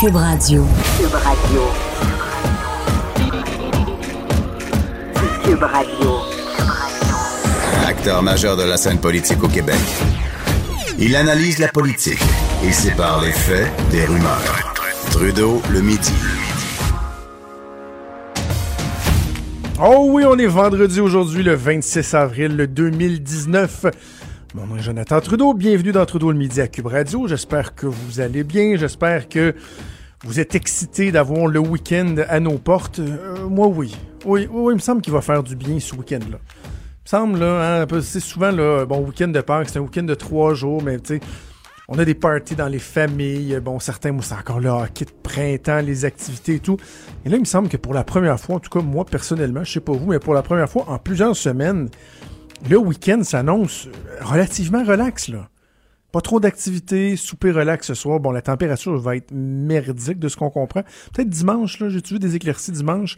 Cube Radio. Cube Radio. Cube Radio. Acteur majeur de la scène politique au Québec. Il analyse la politique et sépare les faits des rumeurs. Trudeau le midi. Oh oui, on est vendredi aujourd'hui, le 26 avril 2019. Mon nom est Jonathan Trudeau. Bienvenue dans Trudeau le midi à Cube Radio. J'espère que vous allez bien. J'espère que vous êtes excités d'avoir le week-end à nos portes. Euh, moi, oui. oui. Oui, il me semble qu'il va faire du bien ce week-end-là. Il me semble, là, hein, c'est souvent, là, bon, week-end de Pâques, c'est un week-end de trois jours, mais tu sais, on a des parties dans les familles. Bon, certains, moi, c'est encore le hockey de printemps, les activités et tout. Et là, il me semble que pour la première fois, en tout cas, moi, personnellement, je sais pas vous, mais pour la première fois en plusieurs semaines, le week-end s'annonce relativement relax, là. Pas trop d'activités, souper relax ce soir. Bon, la température va être merdique de ce qu'on comprend. Peut-être dimanche, là, j'ai vu des éclaircies dimanche?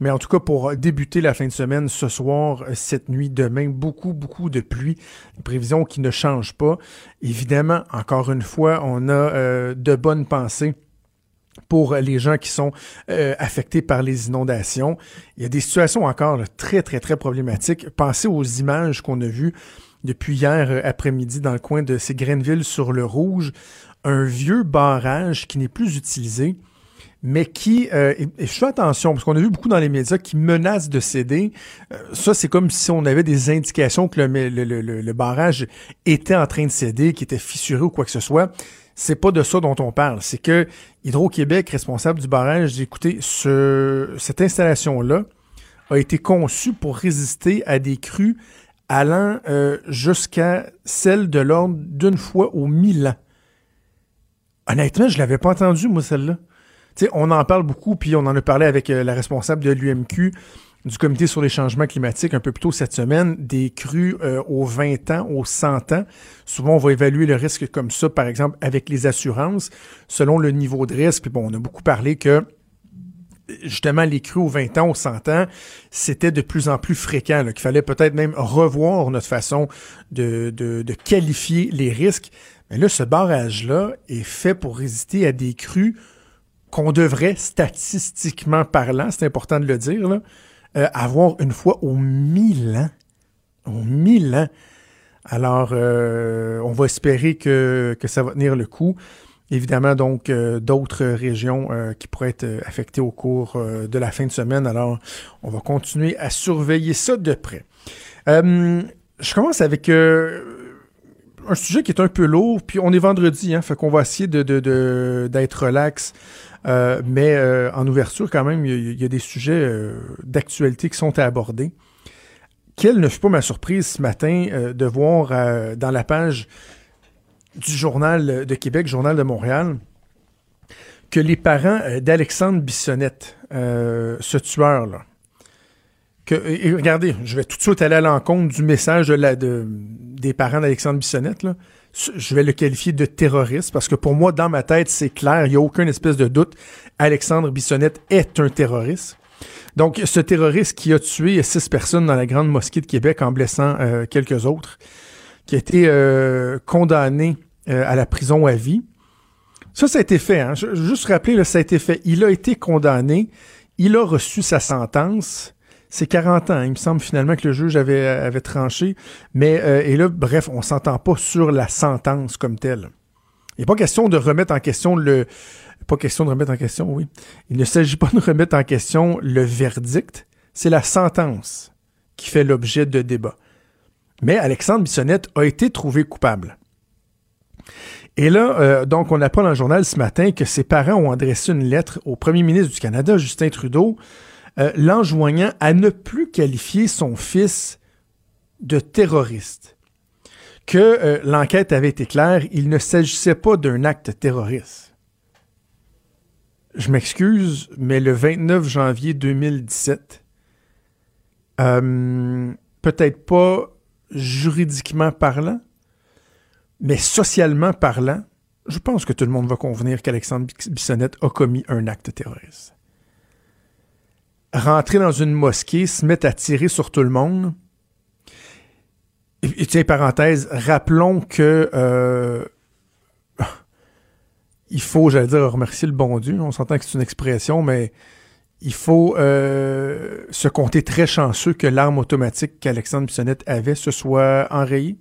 Mais en tout cas, pour débuter la fin de semaine, ce soir, cette nuit, demain, beaucoup, beaucoup de pluie. Une prévision qui ne change pas. Évidemment, encore une fois, on a euh, de bonnes pensées pour les gens qui sont euh, affectés par les inondations. Il y a des situations encore très, très, très problématiques. Pensez aux images qu'on a vues depuis hier euh, après-midi dans le coin de ces Grenville sur le Rouge. Un vieux barrage qui n'est plus utilisé mais qui, euh, et, je fais attention, parce qu'on a vu beaucoup dans les médias qui menacent de céder. Euh, ça, c'est comme si on avait des indications que le, le, le, barrage était en train de céder, qui était fissuré ou quoi que ce soit. C'est pas de ça dont on parle. C'est que Hydro-Québec, responsable du barrage, dit écoutez, ce, cette installation-là a été conçue pour résister à des crues allant euh, jusqu'à celle de l'ordre d'une fois aux mille ans. Honnêtement, je l'avais pas entendu, moi, celle-là on en parle beaucoup, puis on en a parlé avec euh, la responsable de l'UMQ du comité sur les changements climatiques un peu plus tôt cette semaine, des crues euh, aux 20 ans, aux 100 ans. Souvent, on va évaluer le risque comme ça, par exemple, avec les assurances, selon le niveau de risque. Puis bon, on a beaucoup parlé que justement, les crues aux 20 ans, aux 100 ans, c'était de plus en plus fréquent, qu'il fallait peut-être même revoir notre façon de, de, de, qualifier les risques. Mais là, ce barrage-là est fait pour résister à des crues qu'on devrait, statistiquement parlant, c'est important de le dire, euh, avoir une fois aux mille ans. Aux mille ans. Alors, euh, on va espérer que, que, ça va tenir le coup. Évidemment, donc, euh, d'autres régions qui pourraient être affectées au cours de la fin de semaine. Alors, on va continuer à surveiller ça de près. je commence avec un sujet qui est un peu lourd, puis on est vendredi, hein, fait qu'on va essayer de, d'être relax. Euh, mais euh, en ouverture, quand même, il y, a des sujets euh, d'actualité qui sont à aborder. Quelle ne fut pas ma surprise ce matin de voir dans la page du Journal de Québec, Journal de Montréal, que les parents d'Alexandre Bissonnette, ce tueur-là, que, et regardez, je vais tout de suite aller à l'encontre du message de la, de, des parents d'Alexandre Bissonnette, là je vais le qualifier de terroriste parce que pour moi, dans ma tête, c'est clair, il n'y a aucune espèce de doute. Alexandre Bissonnette est un terroriste. Donc, ce terroriste qui a tué six personnes dans la grande mosquée de Québec en blessant euh, quelques autres, qui a été euh, condamné euh, à la prison à vie. Ça, ça a été fait. Hein. Je, juste rappeler, là, ça a été fait. Il a été condamné. Il a reçu sa sentence c'est 40 ans. Il me semble finalement que le juge avait, avait tranché. Mais, euh, et là, bref, on s'entend pas sur la sentence comme telle. Il n'est pas question de remettre en question le. Pas question de remettre en question, oui. Il ne s'agit pas de remettre en question le verdict. C'est la sentence qui fait l'objet de débat. Mais Alexandre Bissonnette a été trouvé coupable. Et là, euh, donc, on apprend dans le journal ce matin que ses parents ont adressé une lettre au premier ministre du Canada, Justin Trudeau, euh, l'enjoignant à ne plus qualifier son fils de terroriste. Que euh, l'enquête avait été claire, il ne s'agissait pas d'un acte terroriste. Je m'excuse, mais le 29 janvier 2017, euh, peut-être pas juridiquement parlant, mais socialement parlant, je pense que tout le monde va convenir qu'Alexandre Bissonnette a commis un acte terroriste rentrer dans une mosquée, se mettre à tirer sur tout le monde. Et, tiens, parenthèse, rappelons que euh, il faut, j'allais dire, remercier le bon Dieu. On s'entend que c'est une expression, mais il faut euh, se compter très chanceux que l'arme automatique qu'Alexandre Bissonnette avait se soit enrayée.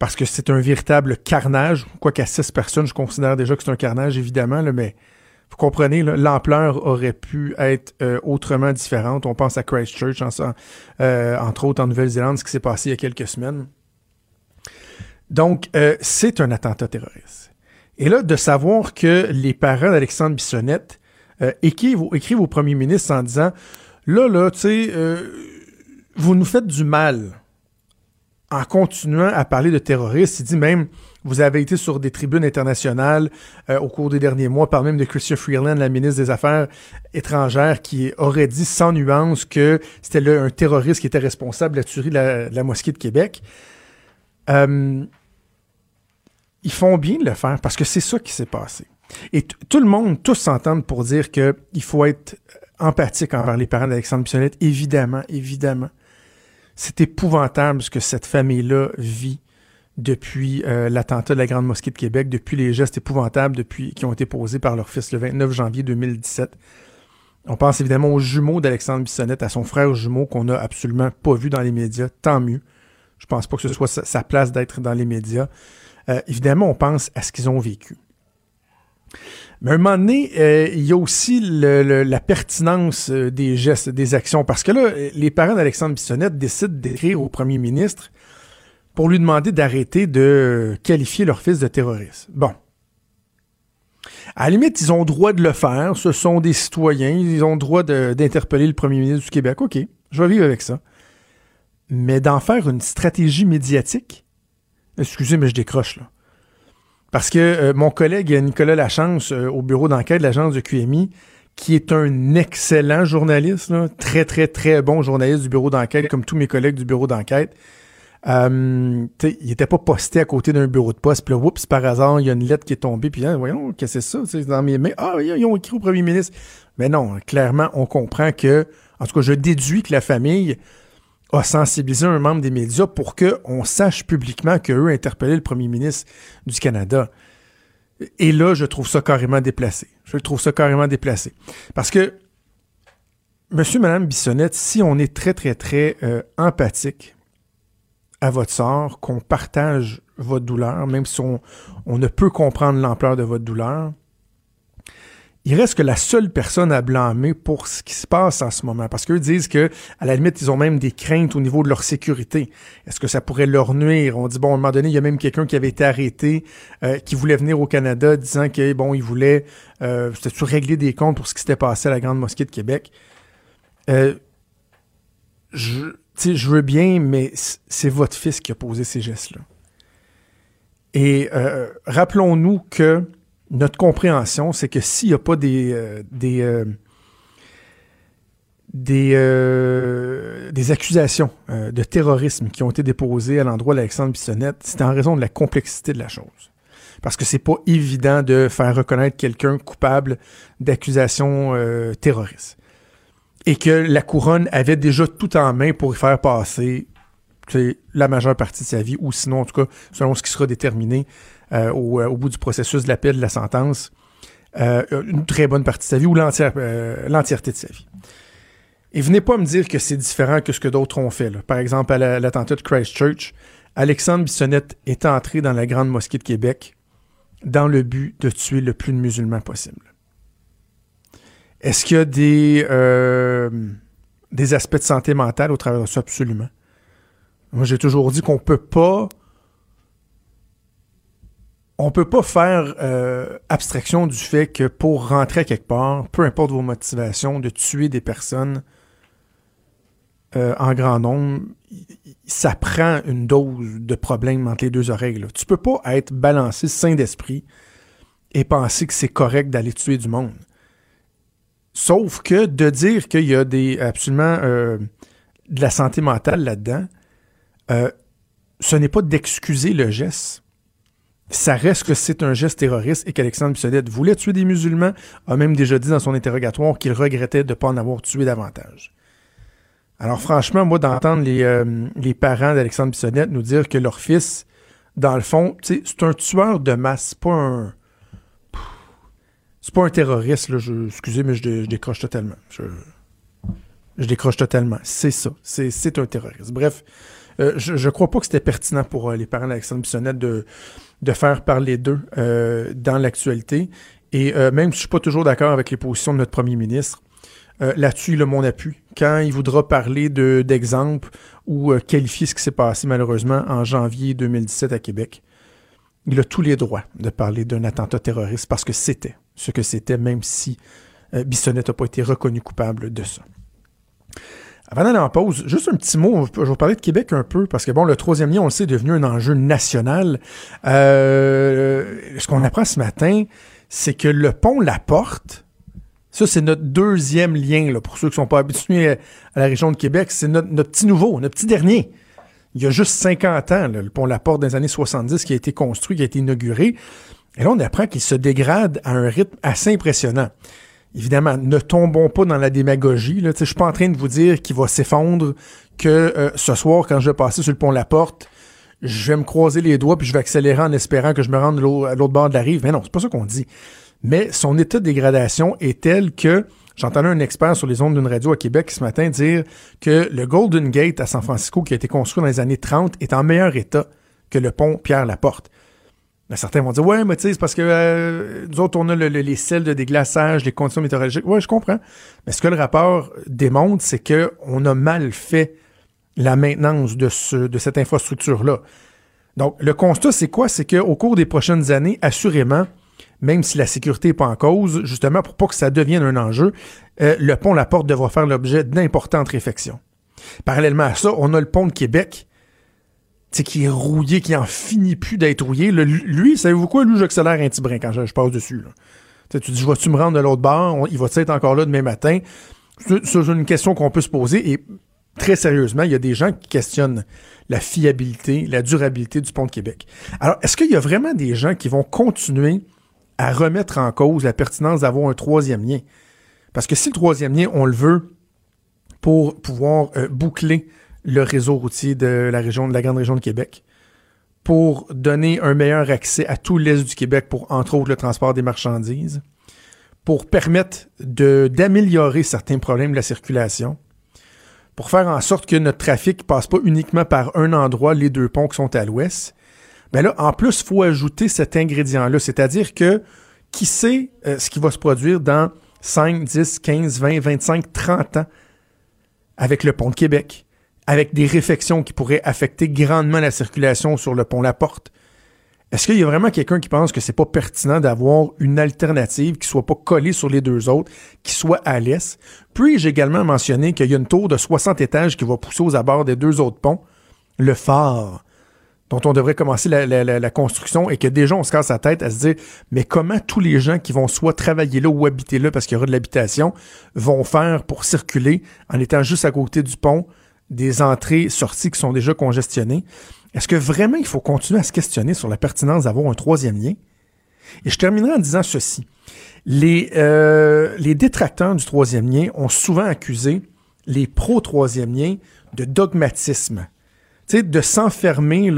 Parce que c'est un véritable carnage. Quoi qu'à six personnes, je considère déjà que c'est un carnage, évidemment, là, mais vous comprenez, l'ampleur aurait pu être euh, autrement différente. On pense à Christchurch, en, euh, entre autres en Nouvelle-Zélande, ce qui s'est passé il y a quelques semaines. Donc, euh, c'est un attentat terroriste. Et là, de savoir que les parents d'Alexandre Bissonnette écrivent, écrivent, au premier ministre en disant, là, là, tu sais, vous nous faites du mal en continuant à parler de terroristes. Il dit même, vous avez été sur des tribunes internationales euh, au cours des derniers mois, par même de Christian Freeland, la ministre des Affaires étrangères, qui aurait dit sans nuance que c'était un terroriste qui était responsable de la tuerie de la, mosquée de Québec. Euh, ils font bien de le faire parce que c'est ça qui s'est passé. Et tout le monde, tous s'entendent pour dire qu'il faut être empathique envers les parents d'Alexandre Bissonnette. Évidemment, évidemment. C'est épouvantable ce que cette famille-là vit depuis euh, l'attentat de la Grande Mosquée de Québec, depuis les gestes épouvantables depuis, qui ont été posés par leur fils le 29 janvier 2017. On pense évidemment aux jumeaux d'Alexandre Bissonnette, à son frère jumeau qu'on n'a absolument pas vu dans les médias, tant mieux. Je pense pas que ce soit sa, place d'être dans les médias. Euh, évidemment, on pense à ce qu'ils ont vécu. Mais à un moment donné, euh, il y a aussi la pertinence des gestes, des actions. Parce que là, les parents d'Alexandre Bissonnette décident d'écrire au premier ministre pour lui demander d'arrêter de qualifier leur fils de terroriste. Bon. À la limite, ils ont droit de le faire. Ce sont des citoyens. Ils ont droit d'interpeller le premier ministre du Québec. OK, je vais vivre avec ça. Mais d'en faire une stratégie médiatique, excusez, mais je décroche là. Parce que euh, mon collègue Nicolas Lachance, euh, au bureau d'enquête de l'agence de QMI, qui est un excellent journaliste, très, très, très bon journaliste du bureau d'enquête, comme tous mes collègues du bureau d'enquête, euh, il n'était pas posté à côté d'un bureau de poste. Puis là, oups, par hasard, il y a une lettre qui est tombée. Puis là, voyons, qu'est-ce que c'est ça? C'est dans mes mains? Ah, ils ont écrit au premier ministre. Mais non, clairement, on comprend que, en tout cas, je déduis que la famille a sensibilisé un membre des médias pour qu'on sache publiquement qu'eux interpellaient le premier ministre du Canada. Et là, je trouve ça carrément déplacé. Je trouve ça carrément déplacé. Parce que, monsieur, madame Bissonnette, si on est très, très, très euh, empathique à votre sort, qu'on partage votre douleur, même si on, ne peut comprendre l'ampleur de votre douleur, il reste que la seule personne à blâmer pour ce qui se passe en ce moment. Parce qu'eux disent que, à la limite, ils ont même des craintes au niveau de leur sécurité. Est-ce que ça pourrait leur nuire? On dit, bon, à un moment donné, il y a même quelqu'un qui avait été arrêté, euh, qui voulait venir au Canada, disant que, bon, il voulait, euh, régler des comptes pour ce qui s'était passé à la Grande Mosquée de Québec. Euh, je, je veux bien, mais c'est votre fils qui a posé ces gestes-là. Et euh, rappelons-nous que notre compréhension, c'est que s'il n'y a pas des, euh, euh, accusations de terrorisme qui ont été déposées à l'endroit d'Alexandre Bissonnette, c'est en raison de la complexité de la chose. Parce que c'est pas évident de faire reconnaître quelqu'un coupable d'accusations terroristes et que la couronne avait déjà tout en main pour y faire passer la majeure partie de sa vie, ou sinon, en tout cas, selon ce qui sera déterminé euh, euh, au, bout du processus de l'appel de la sentence, euh, une très bonne partie de sa vie ou l'entièreté de sa vie. Et venez pas me dire que c'est différent que ce que d'autres ont fait. Par exemple, à l'attentat de Christchurch, Alexandre Bissonnette est entré dans la Grande Mosquée de Québec dans le but de tuer le plus de musulmans possible. Est-ce qu'il y a des, euh, des aspects de santé mentale au travers de ça? Absolument? Moi, j'ai toujours dit qu'on peut pas. On peut pas faire euh, abstraction du fait que pour rentrer quelque part, peu importe vos motivations, de tuer des personnes euh, en grand nombre, ça prend une dose de problème entre les deux oreilles. Là. Tu peux pas être balancé sain d'esprit et penser que c'est correct d'aller tuer du monde. Sauf que de dire qu'il y a des absolument euh, de la santé mentale là-dedans, euh, ce n'est pas d'excuser le geste. Ça reste que c'est un geste terroriste et qu'Alexandre Bissonnette voulait tuer des musulmans, a même déjà dit dans son interrogatoire qu'il regrettait de ne pas en avoir tué davantage. Alors franchement, moi, d'entendre les, euh, les parents d'Alexandre Bissonnette nous dire que leur fils dans le fond, c'est un tueur de masse, pas un. C'est pas un terroriste, là. Je, excusez, mais je, décroche totalement. Je, décroche totalement. C'est ça. C'est un terroriste. Bref, euh, je, je crois pas que c'était pertinent pour euh, les parents d'Alexandre Bissonnette de, de faire parler d'eux euh, dans l'actualité. Et même si je suis pas toujours d'accord avec les positions de notre premier ministre, là-dessus, il a mon appui. Quand il voudra parler d'exemples ou qualifier ce qui s'est passé malheureusement en janvier 2017 à Québec, il a tous les droits de parler d'un attentat terroriste parce que c'était ce que c'était, même si Bissonnette n'a pas été reconnu coupable de ça. Avant d'aller en pause, juste un petit mot, je vais vous parler de Québec un peu, parce que bon, le troisième lien, on le sait, est devenu un enjeu national. Euh, ce qu'on apprend ce matin, c'est que le pont La Porte, ça c'est notre deuxième lien, pour ceux qui ne sont pas habitués à la région de Québec, c'est notre, petit nouveau, notre petit dernier. Il y a juste 50 ans, le pont La Porte des années 70 qui a été construit, qui a été inauguré. Et là, on apprend qu'il se dégrade à un rythme assez impressionnant évidemment, ne tombons pas dans la démagogie. Je suis pas en train de vous dire qu'il va s'effondrer, que euh, ce soir, quand je vais passer sur le pont La Porte, je vais me croiser les doigts puis je vais accélérer en espérant que je me rende à l'autre bord de la rive. Mais non, c'est pas ça qu'on dit. Mais son état de dégradation est tel que j'entendais un expert sur les ondes d'une radio à Québec ce matin dire que le Golden Gate à San Francisco, qui a été construit dans les années 30, est en meilleur état que le pont Pierre-Laporte certains vont dire Ouais, mais tu c'est parce que euh, nous autres, on a les selles de déglaçage, les conditions météorologiques. Ouais, je comprends. Mais ce que le rapport démontre, c'est qu'on a mal fait la maintenance de, ce, de cette infrastructure-là. Donc, le constat, c'est quoi? C'est qu'au cours des prochaines années, assurément, même si la sécurité n'est pas en cause, justement, pour pas que ça devienne un enjeu, euh, le pont La Porte devra faire l'objet d'importantes réflexions. Parallèlement à ça, on a le pont de Québec sais, qui est rouillé, qui en finit plus d'être rouillé. lui, savez-vous quoi? Lui, j'accélère un petit brin quand je, passe dessus. Là. Tu dis, vas-tu me rendre de l'autre bord? il va être encore là demain matin? C'est une question qu'on peut se poser. Et très sérieusement, il y a des gens qui questionnent la fiabilité, la durabilité du pont de Québec. Alors, est-ce qu'il y a vraiment des gens qui vont continuer à remettre en cause la pertinence d'avoir un troisième lien? Parce que si le troisième lien, on le veut pour pouvoir euh, boucler le réseau routier de la région, de la grande région de Québec, pour donner un meilleur accès à tout l'est du Québec pour, entre autres, le transport des marchandises, pour permettre d'améliorer certains problèmes de la circulation, pour faire en sorte que notre trafic passe pas uniquement par un endroit, les deux ponts qui sont à l'ouest. Ben là, en plus, il faut ajouter cet ingrédient-là, c'est-à-dire que qui sait euh, ce qui va se produire dans 5, 10, 15, 20, 25, 30 ans avec le pont de Québec, avec des réfections qui pourraient affecter grandement la circulation sur le pont La Porte. Est-ce qu'il y a vraiment quelqu'un qui pense que c'est pas pertinent d'avoir une alternative qui soit pas collée sur les deux autres, qui soit à l'est? Puis j'ai également mentionné qu'il y a une tour de 60 étages qui va pousser aux abords des deux autres ponts, le phare, dont on devrait commencer la, construction et que déjà on se casse la tête à se dire mais comment tous les gens qui vont soit travailler là ou habiter là parce qu'il y aura de l'habitation vont faire pour circuler en étant juste à côté du pont des entrées-sorties qui sont déjà congestionnées, est-ce que vraiment il faut continuer à se questionner sur la pertinence d'avoir un troisième lien? Et je terminerai en disant ceci. Les, euh, les détracteurs du troisième lien ont souvent accusé les pro-troisième lien de dogmatisme. Tu sais, de s'enfermer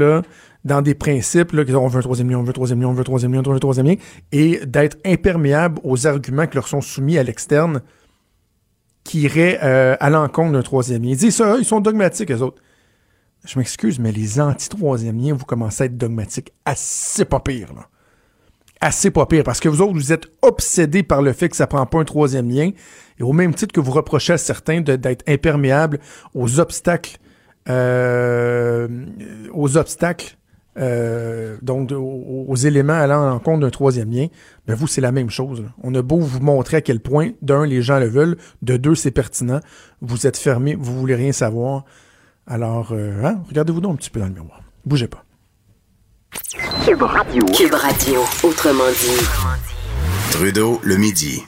dans des principes, là, on veut un troisième lien, on veut un troisième lien, on veut un troisième lien, on veut un troisième lien, et d'être imperméable aux arguments qui leur sont soumis à l'externe qui irait euh, à l'encontre d'un troisième lien. Ils disent ça, ils sont dogmatiques, eux autres. Je m'excuse, mais les anti-troisième liens, vous commencez à être dogmatiques assez pas pire, là. Assez pas pire, parce que vous autres, vous êtes obsédés par le fait que ça prend pas un troisième lien, et au même titre que vous reprochez à certains d'être imperméables aux obstacles, euh, aux obstacles euh, donc aux, éléments allant en compte d'un troisième lien, ben vous, c'est la même chose. On a beau vous montrer à quel point, d'un, les gens le veulent, de deux, c'est pertinent, vous êtes fermé, vous voulez rien savoir. Alors, euh, hein, regardez-vous donc un petit peu dans le miroir. Bougez pas. Cube Radio. Cube Radio, autrement dit. Trudeau, le midi.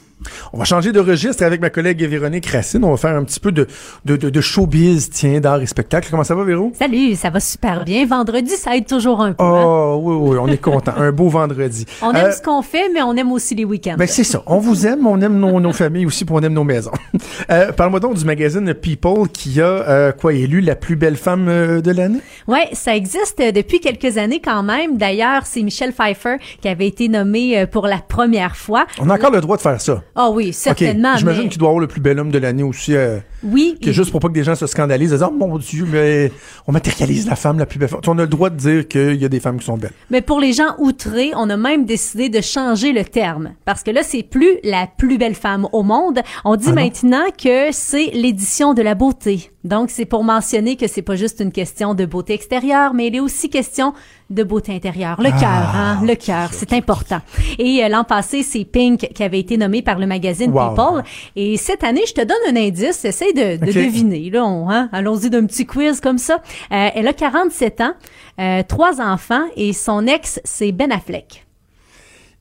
On va changer de registre avec ma collègue Véronique Racine. On va faire un petit peu de, de, de, de showbiz, tiens, d'art et spectacle. Comment ça va, Véro? Salut, ça va super bien. Vendredi, ça aide toujours un peu. hein? Oh, oui, oui, on est content. un beau vendredi. On aime Euh, ce qu'on fait, mais on aime aussi les week-ends. Ben c'est ça. On vous aime, on aime nos, nos familles aussi, puis on aime nos maisons. Euh, Parle-moi donc du magazine People qui a euh, quoi élu la plus belle femme euh, de l'année? Ouais, ça existe depuis quelques années quand même. D'ailleurs, c'est Michelle Pfeiffer qui avait été nommée pour la première fois. On a encore le droit de faire ça. Ah oui, Certainement. J'imagine mais- qu'il doit avoir le plus bel homme de l'année aussi. euh, Oui, que juste pour pas que des gens se scandalisent, en disant oh mon Dieu, mais on matérialise la femme la plus belle. femme. On a le droit de dire qu'il y a des femmes qui sont belles. Mais pour les gens outrés, on a même décidé de changer le terme. Parce que là, c'est plus la plus belle femme au monde. On dit Ah maintenant que c'est l'édition de la beauté. Donc, c'est pour mentionner que c'est pas juste une question de beauté extérieure, mais il est aussi question de beauté intérieure. Le Ah, cœur, hein? Le cœur, c'est important. Et euh, l'an passé, c'est Pink qui avait été nommé par le magazine Wow. People. Et cette année, je te donne un indice. Essaye de, deviner. Là, on, hein? Allons-y d'un petit quiz comme ça. Euh, elle a 47 ans, euh, trois enfants et son ex, c'est Ben Affleck.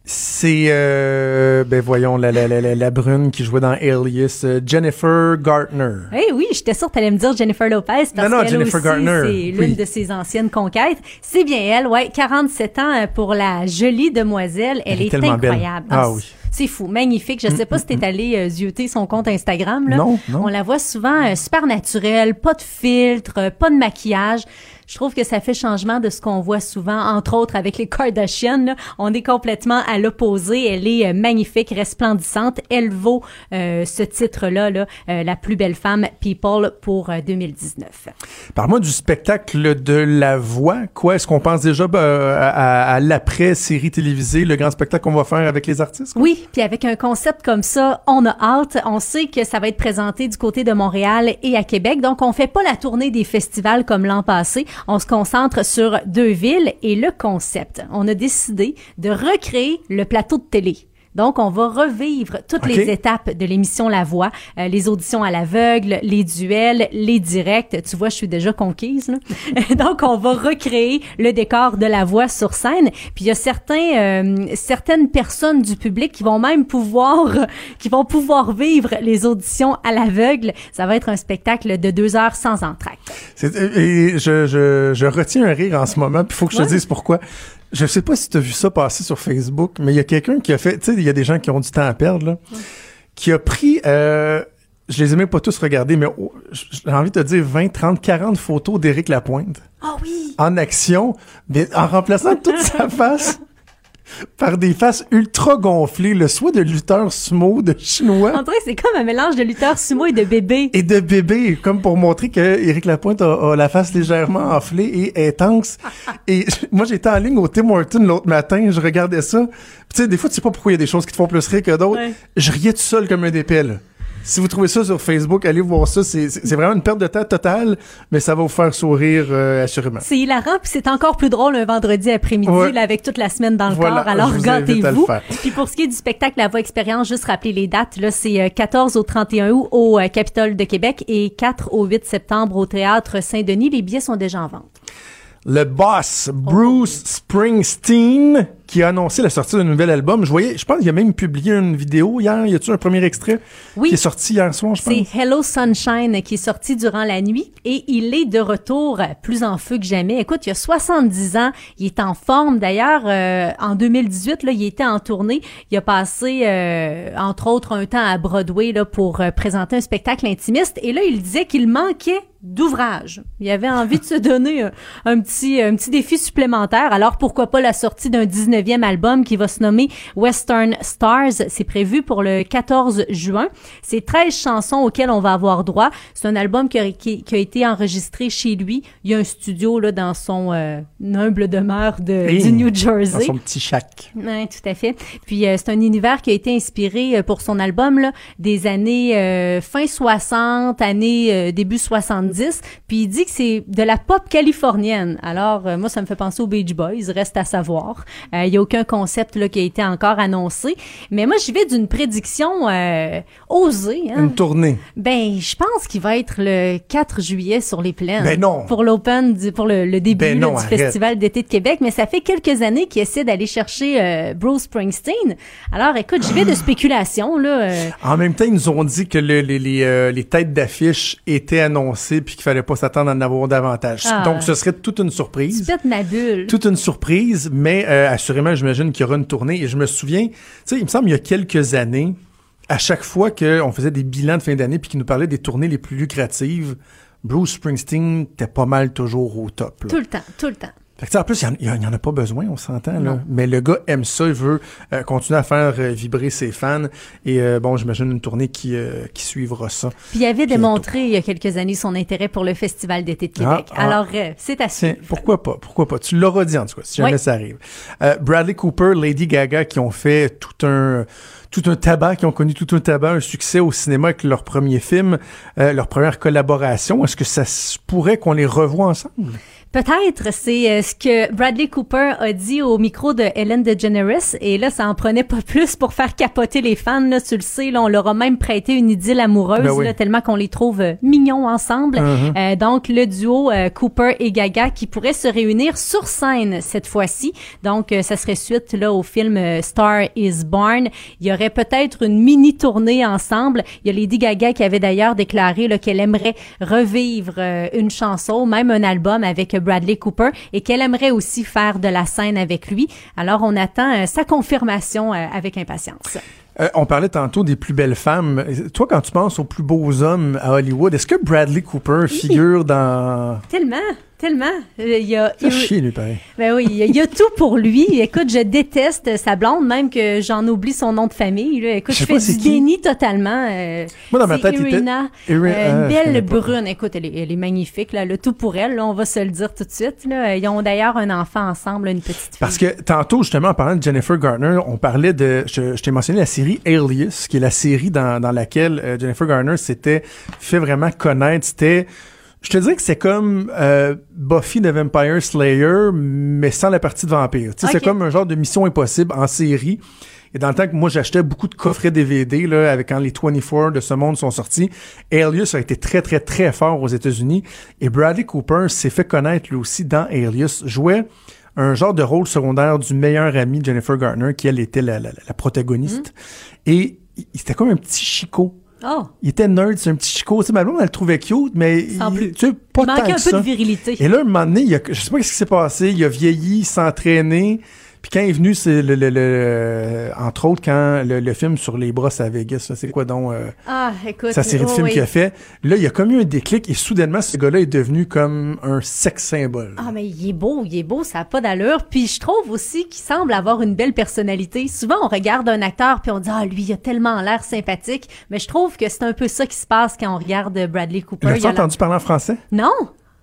C'est, euh, ben voyons, la, la, la, la, la brune qui jouait dans Alias, Jennifer Gartner. Eh oui, j'étais sûre que t'allais me dire Jennifer Lopez parce Non, non, qu'elle aussi, c'est l'une Oui. de ses anciennes conquêtes. C'est bien elle, ouais, 47 ans pour la jolie demoiselle. Elle, Elle est est, tellement belle. incroyable. Ah oui. C'est- fou, magnifique. Je sais pas si t'es allé euh, zioter son compte Instagram. Là. Non, non. On la voit souvent euh, super naturelle, pas de filtre, euh, pas de maquillage. Je trouve que ça fait changement de ce qu'on voit souvent, entre autres avec les Kardashians. là. On est complètement à l'opposé. Elle est euh, magnifique, resplendissante. Elle vaut euh, ce titre-là, là, euh, la plus belle femme People pour euh, 2019. Parle-moi du spectacle de la voix. Quoi, est-ce qu'on pense déjà ben, à, à- à l'après-série télévisée, le grand spectacle qu'on va faire avec les artistes? quoi? Oui, puis avec un concept comme ça, on a hâte. On sait que ça va être présenté du côté de Montréal et à Québec. Donc, on fait pas la tournée des festivals comme l'an passé. On se concentre sur deux villes et le concept. On a décidé de recréer le plateau de télé. Donc, on va revivre toutes les étapes de l'émission La Voix, euh, les auditions à l'aveugle, les duels, les directs. Tu vois, je suis déjà conquise. là. Donc, on va recréer le décor de La Voix sur scène. Puis, il y a certains, euh, certaines personnes du public qui vont même pouvoir, qui vont pouvoir vivre les auditions à l'aveugle. Ça va être un spectacle de deux heures sans entracte. Et je, je, je retiens un rire en ce moment, puis il faut que je te dise pourquoi. Je sais pas si tu as vu ça passer sur Facebook, mais il y a quelqu'un qui a fait, tu sais, il y a des gens qui ont du temps à perdre, là, qui a pris, euh, je les ai même pas tous regardés, mais oh, j'ai envie de te dire 20, 30, 40 photos d'Éric Lapointe. Ah oui! en action, mais en remplaçant toute sa face par des faces ultra gonflées, le soit de lutteur sumo, de chinois. Dirait que c'est comme un mélange de lutteur sumo et de bébé. et de bébé, comme pour montrer que Éric Lapointe a, a la face légèrement enflée et intense. et moi, j'étais en ligne au Tim Horton l'autre matin, je regardais ça. Tu sais, des fois, tu sais pas pourquoi il y a des choses qui te font plus rire que d'autres. Ouais. Je riais tout seul comme un là. Si vous trouvez ça sur Facebook, allez voir ça. C'est vraiment une perte de temps totale, mais ça va vous faire sourire euh, assurément. C'est hilarant, puis c'est encore plus drôle un vendredi après-midi, Ouais. avec toute la semaine dans le Voilà, corps. Alors, gâtez-vous. Puis pour ce qui est du spectacle La Voix Expérience, juste rappeler les dates. Là, c'est euh, 14 au 31 août au euh, Capitole de Québec et 4 au 8 septembre au Théâtre Saint-Denis. Les billets sont déjà en vente. Le boss, Bruce Springsteen, qui a annoncé la sortie d'un nouvel album. Je voyais, je pense qu'il a même publié une vidéo hier. Y a-tu un premier extrait Oui. qui est sorti hier soir, je pense? C'est Hello Sunshine qui est sorti durant la nuit et il est de retour plus en feu que jamais. Écoute, il a 70 ans, il est en forme. D'ailleurs, euh, en 2018, là, il était en tournée. Il a passé, euh, entre autres, un temps à Broadway là, pour euh, présenter un spectacle intimiste. Et là, il disait qu'il manquait d'ouvrage. Il avait envie de se donner un, un petit un petit défi supplémentaire. Alors pourquoi pas la sortie d'un 19e album qui va se nommer Western Stars. C'est prévu pour le 14 juin. C'est 13 chansons auxquelles on va avoir droit. C'est un album qui a, qui- qui a été enregistré chez lui. Il y a un studio là dans son euh, humble demeure de, Hey, du New Dans Jersey. son petit shack. Oui, tout à fait. Puis euh, c'est un univers qui a été inspiré euh, pour son album là, des années euh, fin 60, années euh, début 70. Puis il dit que c'est de la pop californienne. Alors moi ça me fait penser aux Beach Boys, reste à savoir. Euh, il y n'y a aucun concept là, qui a été encore annoncé. Mais moi, j'y vais d'une prédiction euh, osée. Hein? Une tournée. Ben, je pense qu'il va être le 4 juillet sur les plaines. Ben non. Pour l'open, du- pour le, le début Ben là, du arrête. Festival d'été de Québec. Mais ça fait quelques années qu'il essaie d'aller chercher euh, Bruce Springsteen. Alors, écoute, j'y vais de spéculation, là. euh, En même temps, ils nous ont dit que le- les, les, euh, les têtes d'affiche étaient annoncées puis qu'il fallait pas s'attendre à en avoir davantage. Ah. Donc, ce serait toute une tu surprise. pètes ma bulle. Toute une surprise, mais euh, assurément, j'imagine qu'il y aura une tournée. Et je me souviens, tu sais, il me semble, il y a quelques années, à chaque fois qu'on faisait des bilans de fin d'année puis qu'ils nous parlaient des tournées les plus lucratives, Bruce Springsteen était pas mal toujours au top. Tout le temps, tout le temps. Fait que, en plus, il y en- a pas besoin, on s'entend. là. Mais le gars aime ça, il veut euh, continuer à faire euh, vibrer ses fans. Et euh, bon, j'imagine une tournée qui, euh, qui suivra ça. Puis il avait démontré il y a quelques années son intérêt pour le Festival d'été de Québec. Ah, ah. Alors, euh, c'est à suivre. pourquoi pas, pourquoi pas? Tu l'auras dit en tout cas, si jamais Oui. ça arrive. Bradley Cooper, Lady Gaga, qui ont fait tout un tout un tabac, qui ont connu tout un tabac, un succès au cinéma avec leur premier film, euh, leur première collaboration. Est-ce que ça se pourrait qu'on les revoie ensemble? Peut-être, c'est euh, ce que Bradley Cooper a dit au micro de Ellen DeGeneres, et là, ça en prenait pas plus pour faire capoter les fans, là, tu le sais, là, on leur a même prêté une idylle amoureuse, Ben oui. là, tellement qu'on les trouve euh, mignons ensemble. Mhm. Euh, donc, le duo euh, Cooper et Gaga qui pourrait se réunir sur scène cette fois-ci. Donc, euh, ça serait suite là au film euh, Star is Born. Il y aurait peut-être une mini tournée ensemble. Il y a Lady Gaga qui avait d'ailleurs déclaré là, qu'elle aimerait revivre une chanson, même un album avec Bradley Cooper, et qu'elle aimerait aussi faire de la scène avec lui. Alors, on attend euh, sa confirmation euh, avec impatience. Euh, on parlait tantôt des plus belles femmes. Toi, quand tu penses aux plus beaux hommes à Hollywood, est-ce que Bradley Cooper figure dans... Tellement, tellement. Euh, Il y a, chier, lui, pareil. Ben oui, il y, a- il y a tout pour lui. Écoute, je déteste sa blonde, même que j'en oublie son nom de famille. Là. Écoute, Je fais du qui. déni totalement. euh, Moi, dans ma tête, il était- Irina, Iri- euh, une belle brune. Écoute, elle est, elle est magnifique. Là, le tout pour elle. Là, on va se le dire tout de suite. Là. Ils ont d'ailleurs un enfant ensemble, une petite fille. Parce que tantôt, justement, en parlant de Jennifer Garner, on parlait de. Je, je t'ai mentionné la série Alias, qui est la série dans, dans laquelle euh, Jennifer Garner s'était fait vraiment connaître. C'était. Je te dirais que c'est comme euh, Buffy the Vampire Slayer, mais sans la partie de vampire. C'est comme un genre de mission impossible en série. Et dans le temps que moi j'achetais beaucoup de coffrets DVD là, avec quand les 24 de ce monde sont sortis, Alias a été très très très fort aux États-Unis et Bradley Cooper s'est fait connaître lui aussi dans Alias, jouait un genre de rôle secondaire du meilleur ami Jennifer Garner qui elle était la, la- la protagoniste et il- c'était comme un petit chicot. Oh, Il était nerd, c'est un petit chicot. Tu sais, ma blonde, elle le trouvait cute, mais Sans il, plus. tu sais, pas il tant manquait que un peu ça. de virilité. Et là, un moment donné, il a, je sais pas ce qui s'est passé, il a vieilli, il s'est entraîné. Puis quand il est venu, c'est le, le- le- entre autres, quand le, le film sur les brosses à Vegas, c'est quoi donc euh, Ah, écoute. sa série de oh, films oui. qu'il a fait, là, il y a comme eu un déclic et soudainement, ce gars-là est devenu comme un sex symbole. Ah, mais il est beau, il est beau, ça n'a pas d'allure. Puis je trouve aussi qu'il semble avoir une belle personnalité. Souvent, on regarde un acteur puis on dit, ah, lui, il a tellement l'air sympathique. Mais je trouve que c'est un peu ça qui se passe quand on regarde Bradley Cooper. L'as-tu entendu parler en français? Non?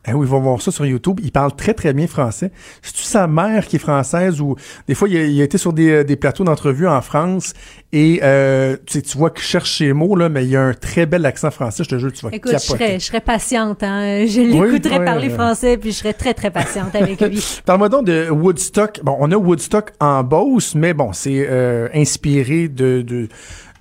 Eh oui, va voir ça sur YouTube. Il parle très, très bien français. C'est-tu sa mère qui est française ou des fois, il a, il a été sur des, euh, des plateaux d'entrevue en France et euh, tu, sais, tu vois qu'il cherche ses mots, là, mais il a un très bel accent français. Je te jure, tu vas Écoute, je serais, je serais patiente. Hein? Je l'écouterais parler français puis je serais très, très patiente avec lui. Parle-moi donc de Woodstock. Bon, on a Woodstock en Beauce, mais bon, c'est euh, inspiré de, de-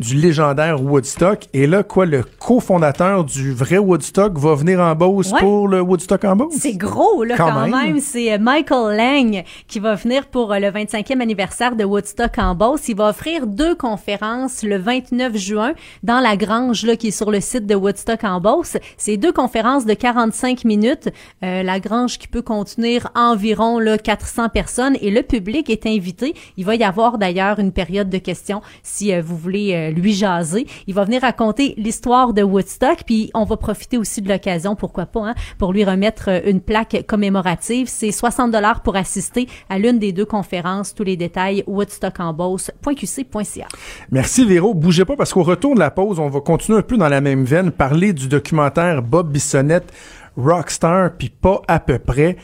du légendaire Woodstock. Et là, quoi, le cofondateur du vrai Woodstock va venir en Beauce Ouais. pour le Woodstock en Beauce? C'est gros, là, Quand quand, même. même. C'est euh, Michael Lang qui va venir pour euh, le 25e anniversaire de Woodstock en Beauce. Il va offrir deux conférences le 29 juin dans la grange, là, qui est sur le site de Woodstock en Beauce. C'est deux conférences de 45 minutes. Euh, la grange qui peut contenir environ, là, 400 personnes et le public est invité. Il va y avoir d'ailleurs une période de questions si euh, vous voulez euh, lui jaser. Il va venir raconter l'histoire de Woodstock, puis on va profiter aussi de l'occasion, pourquoi pas, hein, pour lui remettre euh, une plaque commémorative. C'est 60 dollars pour assister à l'une des deux conférences. Tous les détails woodstockenboss.qc.ca. Merci Véro. Bougez pas parce qu'au retour de la pause, on va continuer un peu dans la même veine, parler du documentaire Bob Bissonnette, Rockstar, puis pas à peu près.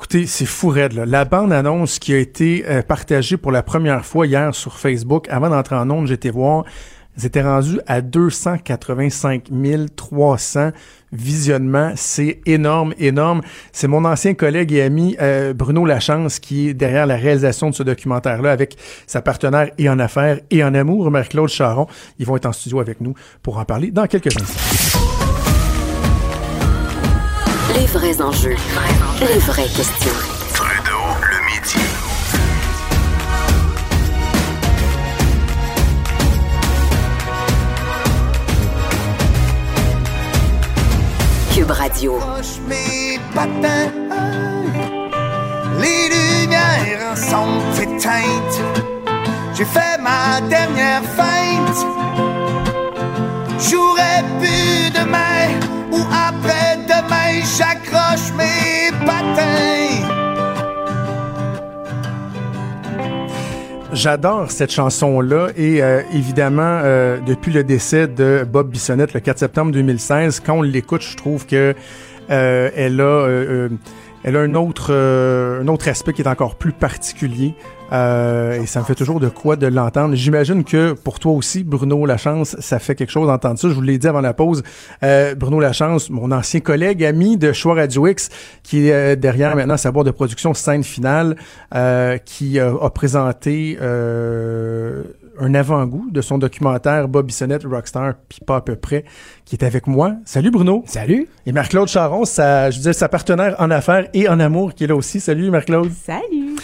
Écoutez, c'est fou raide, là. La bande-annonce qui a été euh, partagée pour la première fois hier sur Facebook, avant d'entrer en ondes, j'étais voir. C'était rendu à 285 300 visionnements. C'est énorme, énorme. C'est mon ancien collègue et ami euh, Bruno Lachance qui est derrière la réalisation de ce documentaire-là avec sa partenaire et en affaires et en amour, Marie-Claude Charon. Ils vont être en studio avec nous pour en parler dans quelques instants. Les vrais enjeux. Les vraies questions. Trudeau, le midi. Cube Radio. Proche mes patins. Les lumières sont éteintes. J'ai fait ma dernière feinte. J'aurais pu demain ou J'accroche mes patins. J'adore cette chanson-là et euh, évidemment, euh, depuis le décès de Bob Bissonnette le 4 septembre 2016, quand on l'écoute, je trouve que euh, elle a, elle a un autre, euh, un autre aspect qui est encore plus particulier. Euh, et ça me fait toujours de quoi de l'entendre. J'imagine que pour toi aussi, Bruno Lachance, ça fait quelque chose d'entendre ça. Je vous l'ai dit avant la pause. Euh, Bruno Lachance, mon ancien collègue, ami de Choix Radio qui est euh, derrière maintenant sa boîte de production Scène Finale, euh, qui euh, a présenté un avant-goût de son documentaire Bob Bissonnette, Rockstar, puis pas à peu près, qui est avec moi. Salut Bruno. Salut. Et Marc-Claude Charon, sa, je disais, sa partenaire en affaires et en amour, qui est là aussi. Salut Marc-Claude. Salut!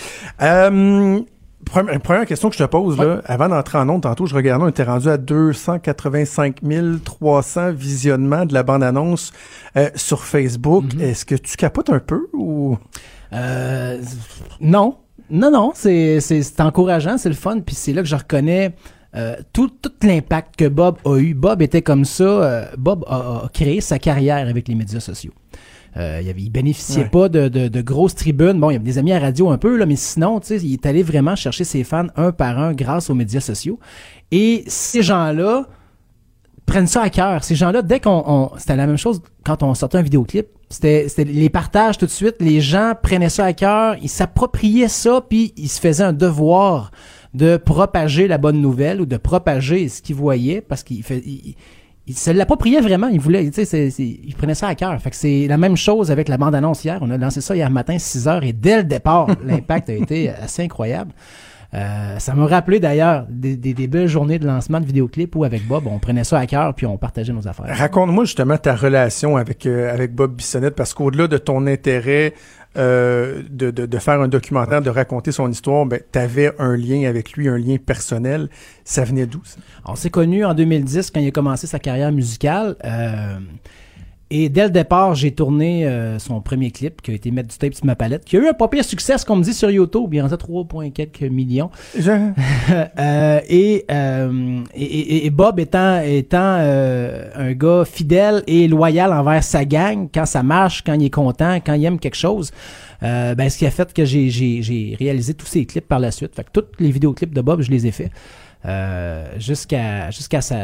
Euh, première, première question que je te pose, là, avant d'entrer en ondes, tantôt, je regardais, on était rendu à 285 300 visionnements de la bande-annonce euh, sur Facebook. Est-ce que tu capotes un peu ou... Euh, non. Non, non, c'est, c'est, encourageant, c'est le fun, puis c'est là que je reconnais euh, tout, tout l'impact que Bob a eu. Bob était comme ça. euh, Bob a, a créé sa carrière avec les médias sociaux. Euh, il, avait, il bénéficiait Ouais. pas de, de, de grosses tribunes. Bon, il y avait des amis à radio un peu, là, mais sinon, tu sais, il est allé vraiment chercher ses fans un par un grâce aux médias sociaux. Et ces gens-là prennent ça à cœur. Ces gens-là, dès qu'on... on- c'était la même chose quand on sortait un vidéoclip. C'était, les partages tout de suite. Les gens prenaient ça à cœur. Ils s'appropriaient ça, puis ils se faisaient un devoir de propager la bonne nouvelle ou de propager ce qu'ils voyaient parce qu'ils se l'appropriaient vraiment. Ils voulaient, tu sais, ils prenaient ça à cœur. C'est la même chose avec la bande-annonce hier. On a lancé ça hier matin, 6 heures, et dès le départ, l'impact a été assez incroyable. Euh, ça m'a rappelé d'ailleurs des, des- des belles journées de lancement de vidéoclips où avec Bob, on prenait ça à cœur puis on partageait nos affaires. Raconte-moi justement ta relation avec, euh, avec Bob Bissonnette, parce qu'au-delà de ton intérêt euh, de, de, de faire un documentaire, de raconter son histoire, ben, tu avais un lien avec lui, un lien personnel. Ça venait d'où, ça? On s'est connus en 2010 quand il a commencé sa carrière musicale. Et dès le départ, j'ai tourné euh, son premier clip qui a été mettre du tape sur ma palette, qui a eu un pas pire succès, ce qu'on me dit sur YouTube. Il en a 3, points quelques millions. Je- Euh, et, euh, et, et- et Bob étant, étant euh, un gars fidèle et loyal envers sa gang, quand ça marche, quand il est content, quand il aime quelque chose, euh, ben, ce qui a fait que j'ai, réalisé tous ces clips par la suite. Fait que tous les vidéoclips de Bob, je les ai faits. Euh, jusqu'à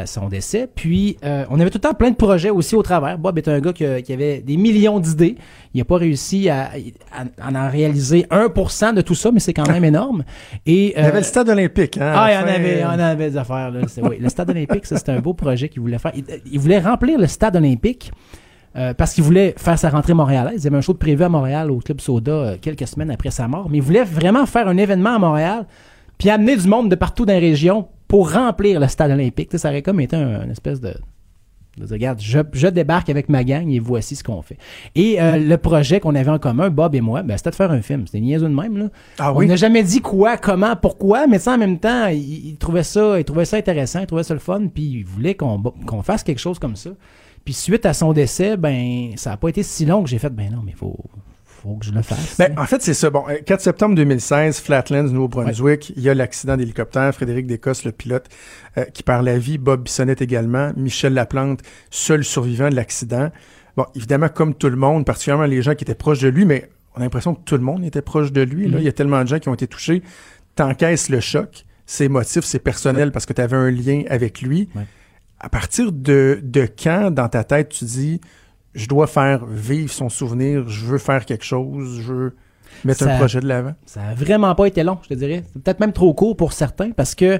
son décès. Puis, euh, on avait tout le temps plein de projets aussi au travers. Bob est un gars qui, avait des millions d'idées. Il n'a pas réussi à, à- à en réaliser 1% de tout ça, mais c'est quand même énorme. Et, Il y avait le stade olympique. Hein, ah, il y en avait, en avait des affaires. Là. Oui, le stade olympique, c'était un beau projet qu'il voulait faire. Il, il voulait remplir le stade olympique euh, parce qu'il voulait faire sa rentrée montréalaise. Il y avait un show de prévu à Montréal au Club Soda euh, quelques semaines après sa mort. Mais il voulait vraiment faire un événement à Montréal puis amener du monde de partout dans la région pour remplir le stade olympique. Ça aurait comme été un, une espèce de... de regarde, je, je débarque avec ma gang et voici ce qu'on fait. Et euh, le projet qu'on avait en commun, Bob et moi, ben, c'était de faire un film. C'était niaiseux de même. Là. Ah On n'a jamais dit quoi, comment, pourquoi, mais ça, en même temps, il, il trouvait ça, il trouvait ça intéressant, il trouvait ça le fun, puis il voulait qu'on qu'on fasse quelque chose comme ça. Puis suite à son décès, ben ça n'a pas été si long que j'ai fait, ben non, mais faut, faut que je le fasse. Ben, en fait, c'est ça. Bon, euh, 4 septembre 2016, Flatlands, Nouveau-Brunswick, il y a l'accident d'hélicoptère. Frédéric Descosses, le pilote, euh, qui perd la vie. Bob Bissonnette également. Michel Laplante, seul survivant de l'accident. Bon, évidemment, comme tout le monde, particulièrement les gens qui étaient proches de lui, mais on a l'impression que tout le monde était proche de lui. Là. Mhm. Il y a tellement de gens qui ont été touchés. T'encaisses le choc. C'est émotif, c'est personnel parce que tu avais un lien avec lui. Ouais. À partir de, de quand, dans ta tête, tu dis je dois faire vivre son souvenir, je veux faire quelque chose, je veux mettre Ça- un projet de l'avant. Ça a vraiment pas été long, je te dirais. C'est peut-être même trop court pour certains parce que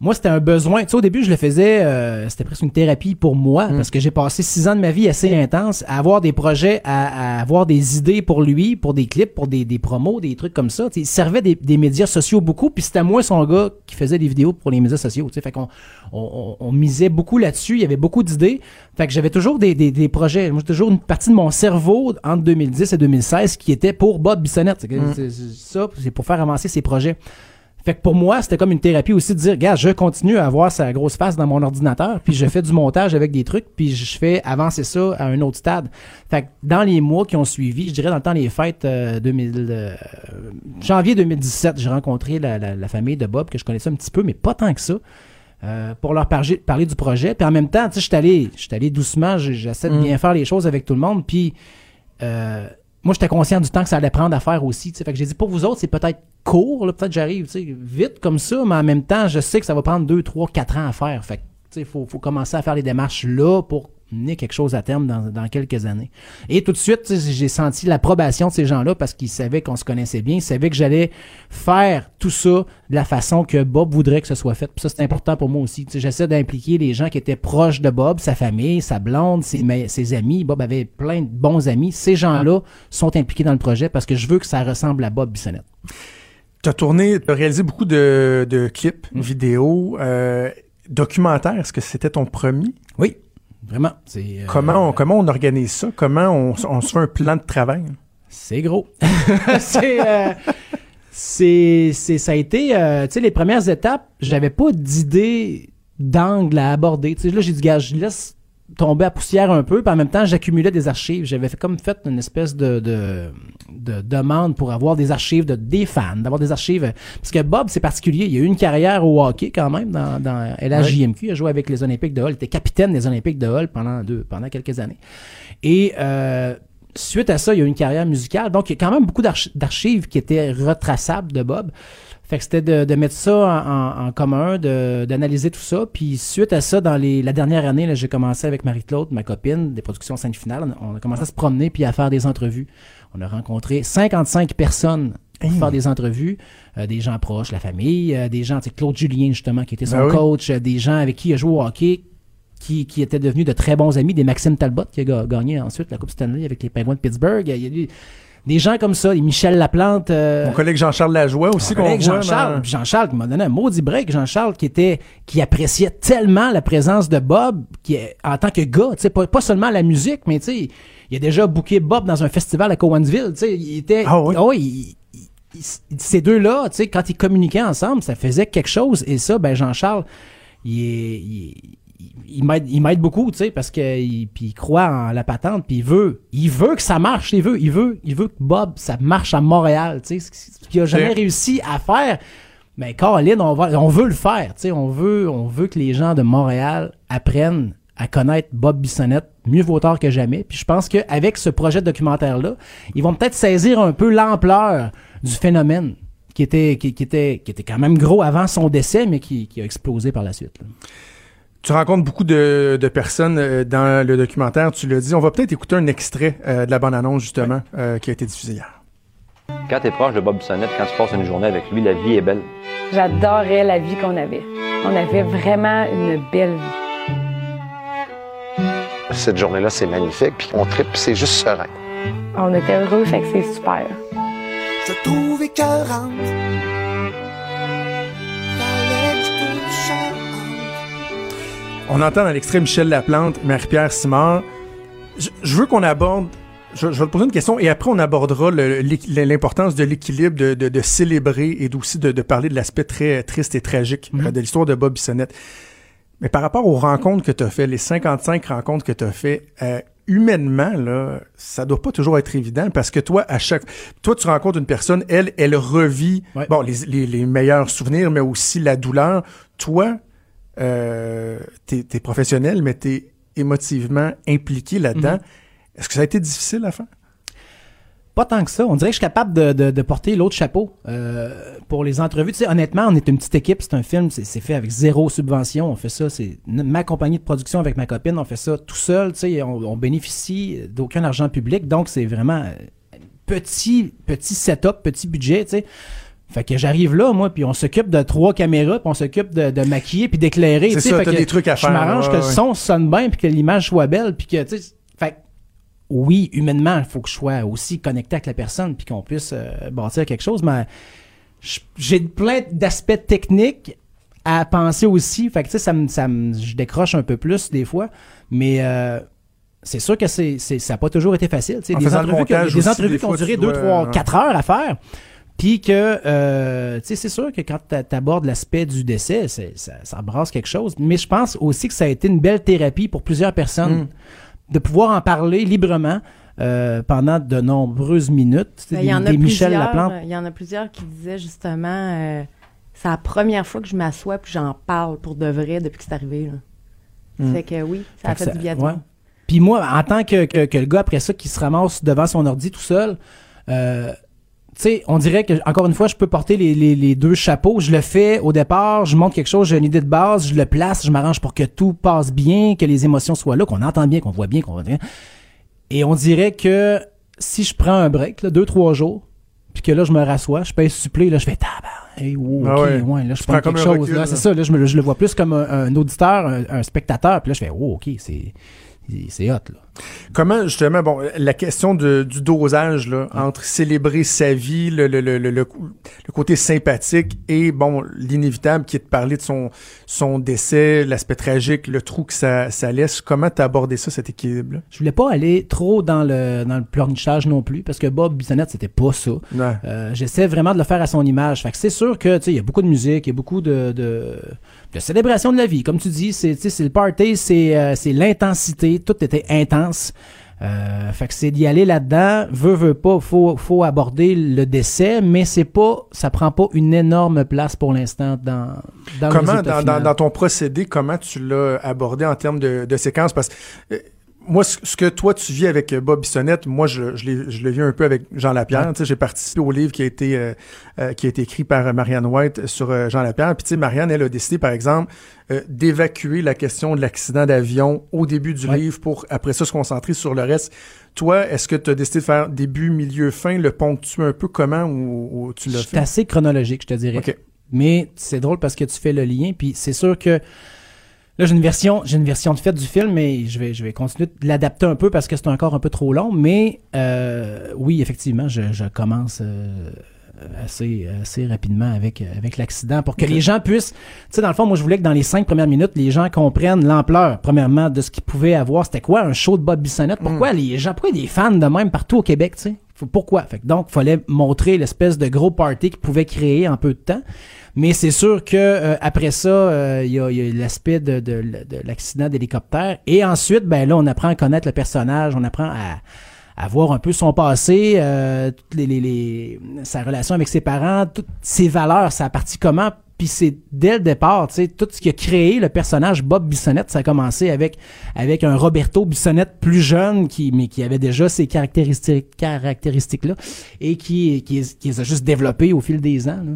moi, c'était un besoin. Tu sais, au début, je le faisais, euh, c'était presque une thérapie pour moi, Mm. parce que j'ai passé six ans de ma vie assez intense à avoir des projets, à, à avoir des idées pour lui, pour des clips, pour des, des promos, des trucs comme ça. Tu sais, il servait des, des médias sociaux beaucoup, puis c'était moi son gars qui faisait des vidéos pour les médias sociaux. Tu sais, fait qu'on on, on- on misait beaucoup là-dessus. Il y avait beaucoup d'idées. Fait que j'avais toujours des, des, des projets. Moi, j'ai toujours une partie de mon cerveau entre 2010 et 2016 qui était pour Bob Bissonnette. C'est ça, c'est pour faire avancer ses projets. Fait que pour moi, c'était comme une thérapie aussi de dire, gars, je continue à avoir sa grosse face dans mon ordinateur, puis je fais du montage avec des trucs, puis je fais avancer ça à un autre stade. Fait que dans les mois qui ont suivi, je dirais dans le temps des fêtes euh, 2000, euh, janvier 2017, j'ai rencontré la, la- la famille de Bob, que je connaissais un petit peu, mais pas tant que ça. euh, pour leur parler, parler du projet. Puis en même temps, tu sais, je suis allé, allé doucement, j'essaie de Mm. bien faire les choses avec tout le monde. Puis euh, moi, j'étais conscient du temps que ça allait prendre à faire aussi. tu sais. Fait que j'ai dit, pour vous autres, c'est peut-être court, peut-être j'arrive vite comme ça, mais en même temps, je sais que ça va prendre 2, 3, 4 ans à faire. Fait que, il faut, faut commencer à faire les démarches là pour mener quelque chose à terme dans, dans quelques années. Et tout de suite, j'ai senti l'approbation de ces gens-là parce qu'ils savaient qu'on se connaissait bien, ils savaient que j'allais faire tout ça de la façon que Bob voudrait que ce soit fait. Puis ça, c'est important pour moi aussi. J'essaie d'impliquer les gens qui étaient proches de Bob, sa famille, sa blonde, ses, amis. Bob avait plein de bons amis. Ces gens-là sont impliqués dans le projet parce que je veux que ça ressemble à Bob Bissonnette. Tu as tourné, tu as réalisé beaucoup de, de clips, Mm. vidéos, euh, documentaires. Est-ce que c'était ton premier? Oui, vraiment. Euh, Comment, on, comment on organise ça? Comment on, on se fait un plan de travail? C'est gros. c'est, euh, c'est, c'est, ça a été, euh, tu sais, les premières étapes, j'avais pas d'idée d'angle à aborder. Tu sais, là, j'ai dit, gars, je laisse tomber à poussière un peu, puis en même temps, j'accumulais des archives. J'avais comme fait une espèce de, de, de demande pour avoir des archives de des fans, d'avoir des archives. Parce que Bob, c'est particulier. Il a eu une carrière au hockey quand même dans, dans LHJMQ. Il a joué avec les Olympiques de Hull. Il était capitaine des Olympiques de Hull pendant deux, pendant quelques années. Et euh, suite à ça, il y a eu une carrière musicale. Donc, il y a quand même beaucoup d'archi- d'archives qui étaient retraçables de Bob. Fait que c'était de, de mettre ça en, en- en commun, de- d'analyser tout ça. Puis suite à ça, dans les, la dernière année, j'ai commencé avec Marie-Claude, ma copine, des productions scène finale. On a commencé à se promener puis à faire des entrevues. On a rencontré 55 personnes pour faire des entrevues, euh, des gens proches, la famille, euh, des gens, tu sais, Claude Julien justement, qui était son Ben oui. coach, euh, des gens avec qui il a joué au hockey, qui, qui étaient devenus de très bons amis, des Maxime Talbot qui a ga- gagné ensuite la Coupe Stanley avec les Penguins de Pittsburgh. Il y a eu des gens comme ça, des Michel Laplante. euh, Mon collègue Jean-Charles Lajoie aussi qu'on collègue voit. Jean-Charles, Jean-Charles qui m'a donné un maudit break. Jean-Charles qui était, qui appréciait tellement la présence de Bob, qui en tant que gars, tu sais, pas, pas seulement la musique, mais tu sais, il a déjà booké Bob dans un festival à Cowansville, tu sais, il était, Ah oui? il- il- il- ces deux-là, tu sais, quand ils communiquaient ensemble, ça faisait quelque chose, et ça, ben, Jean-Charles, il est, il, il- m'aide, beaucoup, tu sais, parce que il, croit en la patente, puis il veut, il veut que ça marche, il veut, il veut, il veut que Bob, ça marche à Montréal, tu sais, ce qu'il a jamais réussi à faire. Mais Caroline, on, va, on veut le faire, tu sais, on veut, on veut que les gens de Montréal apprennent à connaître Bob Bissonnette mieux vaut tard que jamais. Puis je pense qu'avec ce projet de documentaire-là, ils vont peut-être saisir un peu l'ampleur du phénomène qui était, qui, qui était, qui était quand même gros avant son décès, mais qui, qui a explosé par la suite. là. Tu rencontres beaucoup de, de personnes euh, dans le documentaire, tu l'as dit. On va peut-être écouter un extrait euh, de la bande-annonce, justement, euh, qui a été diffusé hier. Quand t'es proche de Bob Bissonnette, quand tu passes une journée avec lui, la vie est belle. J'adorais la vie qu'on avait. On avait vraiment une belle vie. Cette journée-là, c'est magnifique, puis on tripe, puis c'est juste serein. On était heureux, fait que c'est super. Je trouve écœurante. On entend dans l'extrait Michel Laplante, Marie-Pierre Simard. Je, je veux qu'on aborde. Je, je vais te poser une question et après on abordera l'importance de l'équilibre, de, de- de célébrer et aussi de, de parler de l'aspect très triste et tragique euh, de l'histoire de Bob Bissonnette. Mais par rapport aux rencontres que tu as fait, les 55 rencontres que tu as fait, euh, humainement, là, ça doit pas toujours être évident parce que toi, à chaque. Toi, tu rencontres une personne, elle, elle revit Ouais. bon, les, les- les meilleurs souvenirs, mais aussi la douleur. Toi, euh, t'es es professionnel, mais t'es émotivement impliqué là-dedans. Mm-hmm. Est-ce que ça a été difficile à faire? Pas tant que ça. On dirait que je suis capable de, de- de porter l'autre chapeau euh, pour les entrevues. Tu sais, honnêtement, on est une petite équipe. C'est un film, c'est fait avec zéro subvention. On fait ça, c'est ma compagnie de production avec ma copine. On fait ça tout seul. Tu sais, on, on bénéficie d'aucun argent public. Donc, c'est vraiment euh, petit, petit setup, petit budget. Tu sais. Fait que j'arrive là, moi, puis on s'occupe de trois caméras, puis on s'occupe de, de maquiller puis d'éclairer. C'est ça, Fait t'as que des trucs à Je faire, m'arrange ouais, que le son sonne bien, puis que l'image soit belle, puis que, tu sais, fait que oui, humainement, il faut que je sois aussi connecté avec la personne, puis qu'on puisse euh, bâtir quelque chose, mais je- j'ai plein d'aspects techniques à penser aussi. Fait que, tu sais, ça me, ça me- je décroche un peu plus des fois, mais euh, c'est sûr que c'est, c'est- ça n'a pas toujours été facile. tu sais. En Des le entrevues, qui- montage des entrevues qui ont duré tu 2, dois- 3, ouais. 4 heures à faire. Puis que, euh, tu sais, c'est sûr que quand tu abordes l'aspect du décès, c'est- ça, ça brasse quelque chose. Mais je pense aussi que ça a été une belle thérapie pour plusieurs personnes Mm. de pouvoir en parler librement euh, pendant de nombreuses minutes. Ben, Il y en a des Michel plusieurs, Laplante. euh, Il y en a plusieurs qui disaient justement, euh, c'est la première fois que je m'assois puis j'en parle pour de vrai depuis que c'est arrivé. Là. Mm. Fait que oui, ça Fait a fait ça- du bien ouais. Puis moi, en tant que, que, que le gars après ça qui se ramasse devant son ordi tout seul, euh, sais, on dirait que, encore une fois, je peux porter les, les, les deux chapeaux. Je le fais au départ, je montre quelque chose, j'ai une idée de base, je le place, je m'arrange pour que tout passe bien, que les émotions soient là, qu'on entend bien, qu'on voit bien, qu'on voit bien. Et on dirait que si je prends un break, là, deux, trois jours, puis que là, je me rassois, je pèse supplé, là, je fais tabac. Hey, wow, Ah ok, ouais. ouais, là, je Tu prends quelque chose. c'est ça, là, je, me, je le vois plus comme un, un auditeur, un, un spectateur, puis là, je fais, oh, ok, c'est, c'est hot, là. Comment, justement, bon, la question de- du dosage, là, entre célébrer sa vie, le, le, le, le, côté sympathique et, bon, l'inévitable qui est de parler de son, son décès, l'aspect tragique, le trou que ça, ça laisse. Comment t'as abordé ça, cet équilibre-là? Je voulais pas aller trop dans le, dans le pleurnichage non plus, parce que Bob Bissonnette, c'était pas ça. Ouais. Euh, J'essaie vraiment de le faire à son image. Fait que c'est sûr que, tu sais, il y a beaucoup de musique, il y a beaucoup de, de, de célébration de la vie. Comme tu dis, c'est, le party, c'est, euh, c'est l'intensité. Tout était intense. Euh, fait que c'est d'y aller là-dedans. Veut, veut pas, faut, faut aborder le décès, mais c'est pas, ça prend pas une énorme place pour l'instant dans, dans le comment, résultat dans, dans, ton procédé, comment tu l'as abordé en termes de, de séquence? Parce que euh, moi, ce, que toi, tu vis avec euh, Bob Bissonnette, moi, je, je, l'ai- je le vis un peu avec Jean Lapierre. Ouais. Tu sais, J'ai participé au livre qui a été, euh, euh, qui a été écrit par Marianne White sur euh, Jean Lapierre. Puis, tu sais, Marianne, elle a décidé, par exemple, euh, d'évacuer la question de l'accident d'avion au début du Ouais. livre pour, après ça, se concentrer sur le reste. Toi, est-ce que tu as décidé de faire début, milieu, fin, le ponctuer un peu comment ou, ou tu l'as C'est fait? assez chronologique, je te dirais. OK. Mais c'est drôle parce que tu fais le lien, puis c'est sûr que là j'ai une version, j'ai une version de fait du film, mais je vais, je vais continuer de l'adapter un peu parce que c'est encore un peu trop long. Mais euh, oui, effectivement, je, je commence euh, assez, assez rapidement avec, avec l'accident pour que les gens puissent. Tu sais, dans le fond, moi je voulais que dans les cinq premières minutes, les gens comprennent l'ampleur, premièrement, de ce qu'ils pouvaient avoir. C'était quoi un show de Bob Bissonnette? Pourquoi les gens, pourquoi des fans de même partout au Québec, tu sais? Pourquoi? Fait que donc, il fallait montrer l'espèce de gros party qu'ils pouvaient créer en peu de temps. Mais c'est sûr que euh, après ça, euh, il y y a l'aspect de, de, de l'accident d'hélicoptère. Et ensuite, ben là, on apprend à connaître le personnage, on apprend à, à voir un peu son passé, euh, les, les, les- sa relation avec ses parents, toutes ses valeurs, ça a parti comment. Puis c'est dès le départ, tu sais, tout ce qui a créé le personnage Bob Bissonnette, ça a commencé avec avec un Roberto Bissonnette plus jeune, qui mais qui avait déjà ces caractéristiques caractéristiques là et qui qui, qui les a juste développées au fil des ans. là.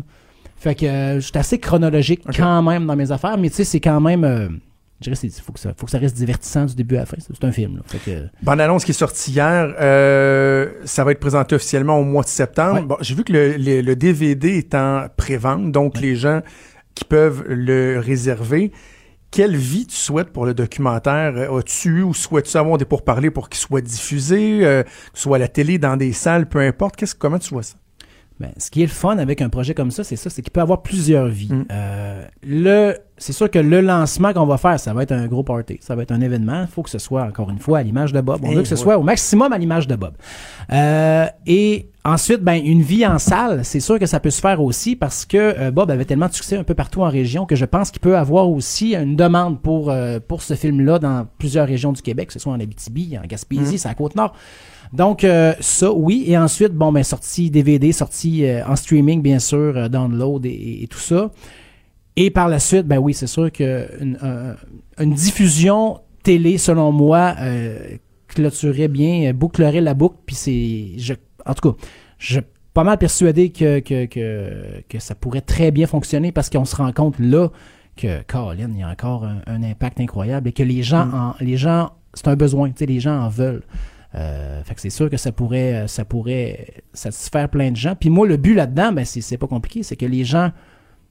Fait que euh, je suis assez chronologique quand même dans mes affaires, mais tu sais, c'est quand même. euh, je dirais, il faut, que ça- faut que ça reste divertissant du début à la fin. C'est un film. Là. Fait que, Bande annonce qui est sortie hier, euh, ça va être présenté officiellement au mois de septembre. Ouais. Bon, j'ai vu que le, le- le DVD est en pré-vente, donc les gens qui peuvent le réserver. Quelle vie tu souhaites pour le documentaire? Euh, As-tu eu ou souhaites-tu avoir des pourparlers pour qu'il soit diffusé, euh, que ce soit à la télé, dans des salles, peu importe? Qu'est-ce, comment tu vois ça? Ben, ce qui est le fun avec un projet comme ça, c'est ça, c'est qu'il peut avoir plusieurs vies. Mm. Euh, le, c'est sûr que le lancement qu'on va faire, ça va être un gros party, ça va être un événement. Il faut que ce soit encore une fois à l'image de Bob. On Eh, veut que ce ouais. soit au maximum à l'image de Bob. Euh, et ensuite, ben une vie en salle, c'est sûr que ça peut se faire aussi parce que euh, Bob avait tellement de succès un peu partout en région que je pense qu'il peut avoir aussi une demande pour pour ce film-là dans plusieurs régions du Québec, que ce soit en Abitibi, en Gaspésie, Mm. c'est à Côte-Nord. Donc, euh, ça, oui. Et ensuite, bon, ben, sortie DVD, sortie euh, en streaming, bien sûr, euh, download et, et tout ça. Et par la suite, ben oui, c'est sûr que une, diffusion télé, selon moi, euh, clôturerait bien, bouclerait la boucle. Puis c'est, je, en tout cas, je suis pas mal persuadé que, que, que, que ça pourrait très bien fonctionner parce qu'on se rend compte là que, Colin, il y a encore un, un impact incroyable et que les gens, Mm. en, les gens, c'est un besoin, tu sais, les gens en veulent. Euh, fait que c'est sûr que ça pourrait, euh, ça pourrait satisfaire plein de gens. Puis moi, le but là-dedans, ben, c'est, c'est pas compliqué, c'est que les gens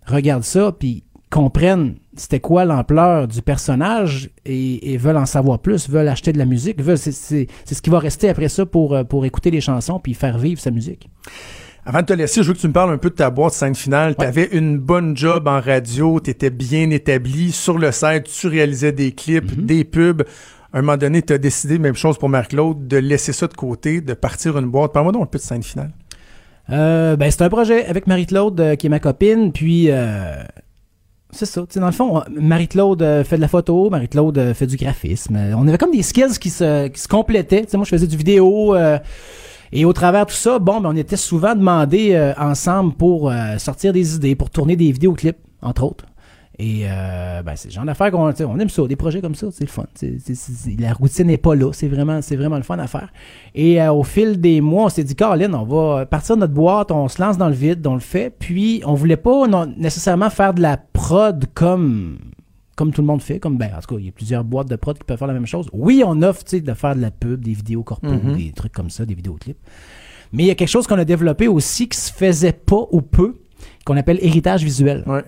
regardent ça, puis comprennent c'était quoi l'ampleur du personnage et, et veulent en savoir plus, veulent acheter de la musique, veulent, c'est, c'est, c'est ce qui va rester après ça pour, euh, pour écouter les chansons puis faire vivre sa musique. Avant de te laisser, je veux que tu me parles un peu de ta boîte scène finale. Tu avais une bonne job en radio, tu étais bien établi sur le site, tu réalisais des clips, des pubs. À un moment donné, tu as décidé, même chose pour Marc-Claude, de laisser ça de côté, de partir une boîte. Parle-moi donc un peu de scène finale. Euh, ben, c'est un projet avec Marie-Claude, euh, qui est ma copine, puis euh, c'est ça. Dans le fond, Marie-Claude fait de la photo, Marie-Claude fait du graphisme. On avait comme des skills qui se, complétaient. Moi, je faisais du vidéo. et au travers de tout ça, bon, ben, on était souvent demandés ensemble pour sortir des idées, pour tourner des vidéoclips, entre autres. Et euh, ben, c'est le genre d'affaires qu'on on aime ça, des projets comme ça, c'est le fun. La routine n'est pas là, c'est vraiment, c'est vraiment le fun à faire. Et euh, au fil des mois, on s'est dit, Caroline, on va partir de notre boîte, on se lance dans le vide, on le fait. Puis on voulait pas non, nécessairement faire de la prod comme comme tout le monde fait, comme ben en tout cas, il y a plusieurs boîtes de prod qui peuvent faire la même chose. Oui, on offre, de faire de la pub, des vidéos corpo, Mhm. des trucs comme ça, des vidéoclips. Mais il y a quelque chose qu'on a développé aussi qui se faisait pas ou peu, qu'on appelle héritage visuel. Ouais.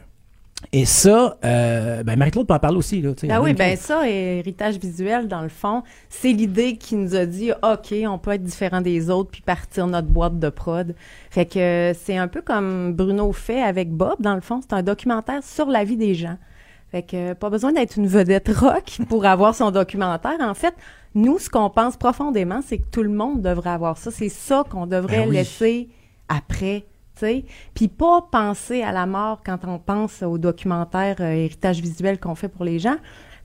Et ça, euh, ben Marie-Claude peut en parler aussi. Là. Ah oui, ben ça, héritage visuel, dans le fond, c'est l'idée qui nous a dit, OK, on peut être différent des autres puis partir notre boîte de prod. Fait que c'est un peu comme Bruno fait avec Bob, dans le fond. C'est un documentaire sur la vie des gens. Fait que pas besoin d'être une vedette rock pour avoir son documentaire. En fait, nous, ce qu'on pense profondément, c'est que tout le monde devrait avoir ça. C'est ça qu'on devrait Ben oui. laisser après. Puis pas penser à la mort quand on pense au documentaire euh, héritage visuel qu'on fait pour les gens,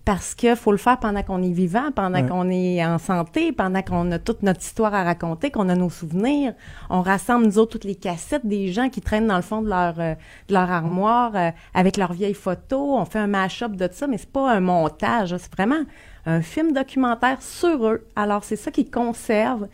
parce que faut le faire pendant qu'on est vivant, pendant Ouais. qu'on est en santé, pendant qu'on a toute notre histoire à raconter, qu'on a nos souvenirs. On rassemble, nous autres, toutes les cassettes des gens qui traînent dans le fond de leur, euh, de leur armoire euh, avec leurs vieilles photos. On fait un mash-up de ça, mais c'est pas un montage. C'est vraiment un film documentaire sur eux. Alors, c'est ça qu'ils conservent,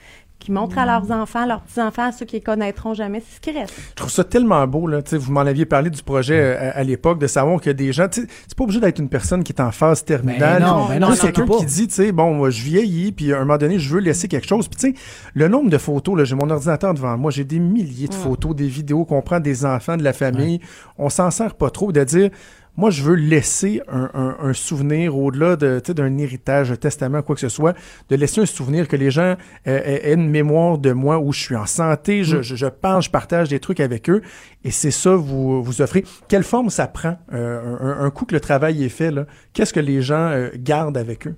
qui montrent à leurs enfants, leurs petits-enfants, à ceux qui les connaîtront jamais. C'est ce qui reste. Je trouve ça tellement beau, là. Tu sais, vous m'en aviez parlé du projet euh, à, à l'époque, de savoir a des gens. tu sais, C'est pas obligé d'être une personne qui est en phase terminale. Ben non, ben non, quelqu'un qui dit, tu sais, bon, moi, je vieillis, puis à un moment donné, je veux laisser quelque chose. Puis, tu sais, le nombre de photos, là, j'ai mon ordinateur devant moi, j'ai des milliers de photos, des vidéos qu'on prend des enfants, de la famille. On s'en sert pas trop de dire. Moi, je veux laisser un, un- un souvenir au-delà de, d'un héritage, un testament, quoi que ce soit, de laisser un souvenir que les gens euh, aient aient une mémoire de moi où je suis en santé, je, je, je parle, je partage des trucs avec eux, et c'est ça vous vous offrez. Quelle forme ça prend euh, un, un coup que le travail est fait là? Qu'est-ce que les gens euh, gardent avec eux?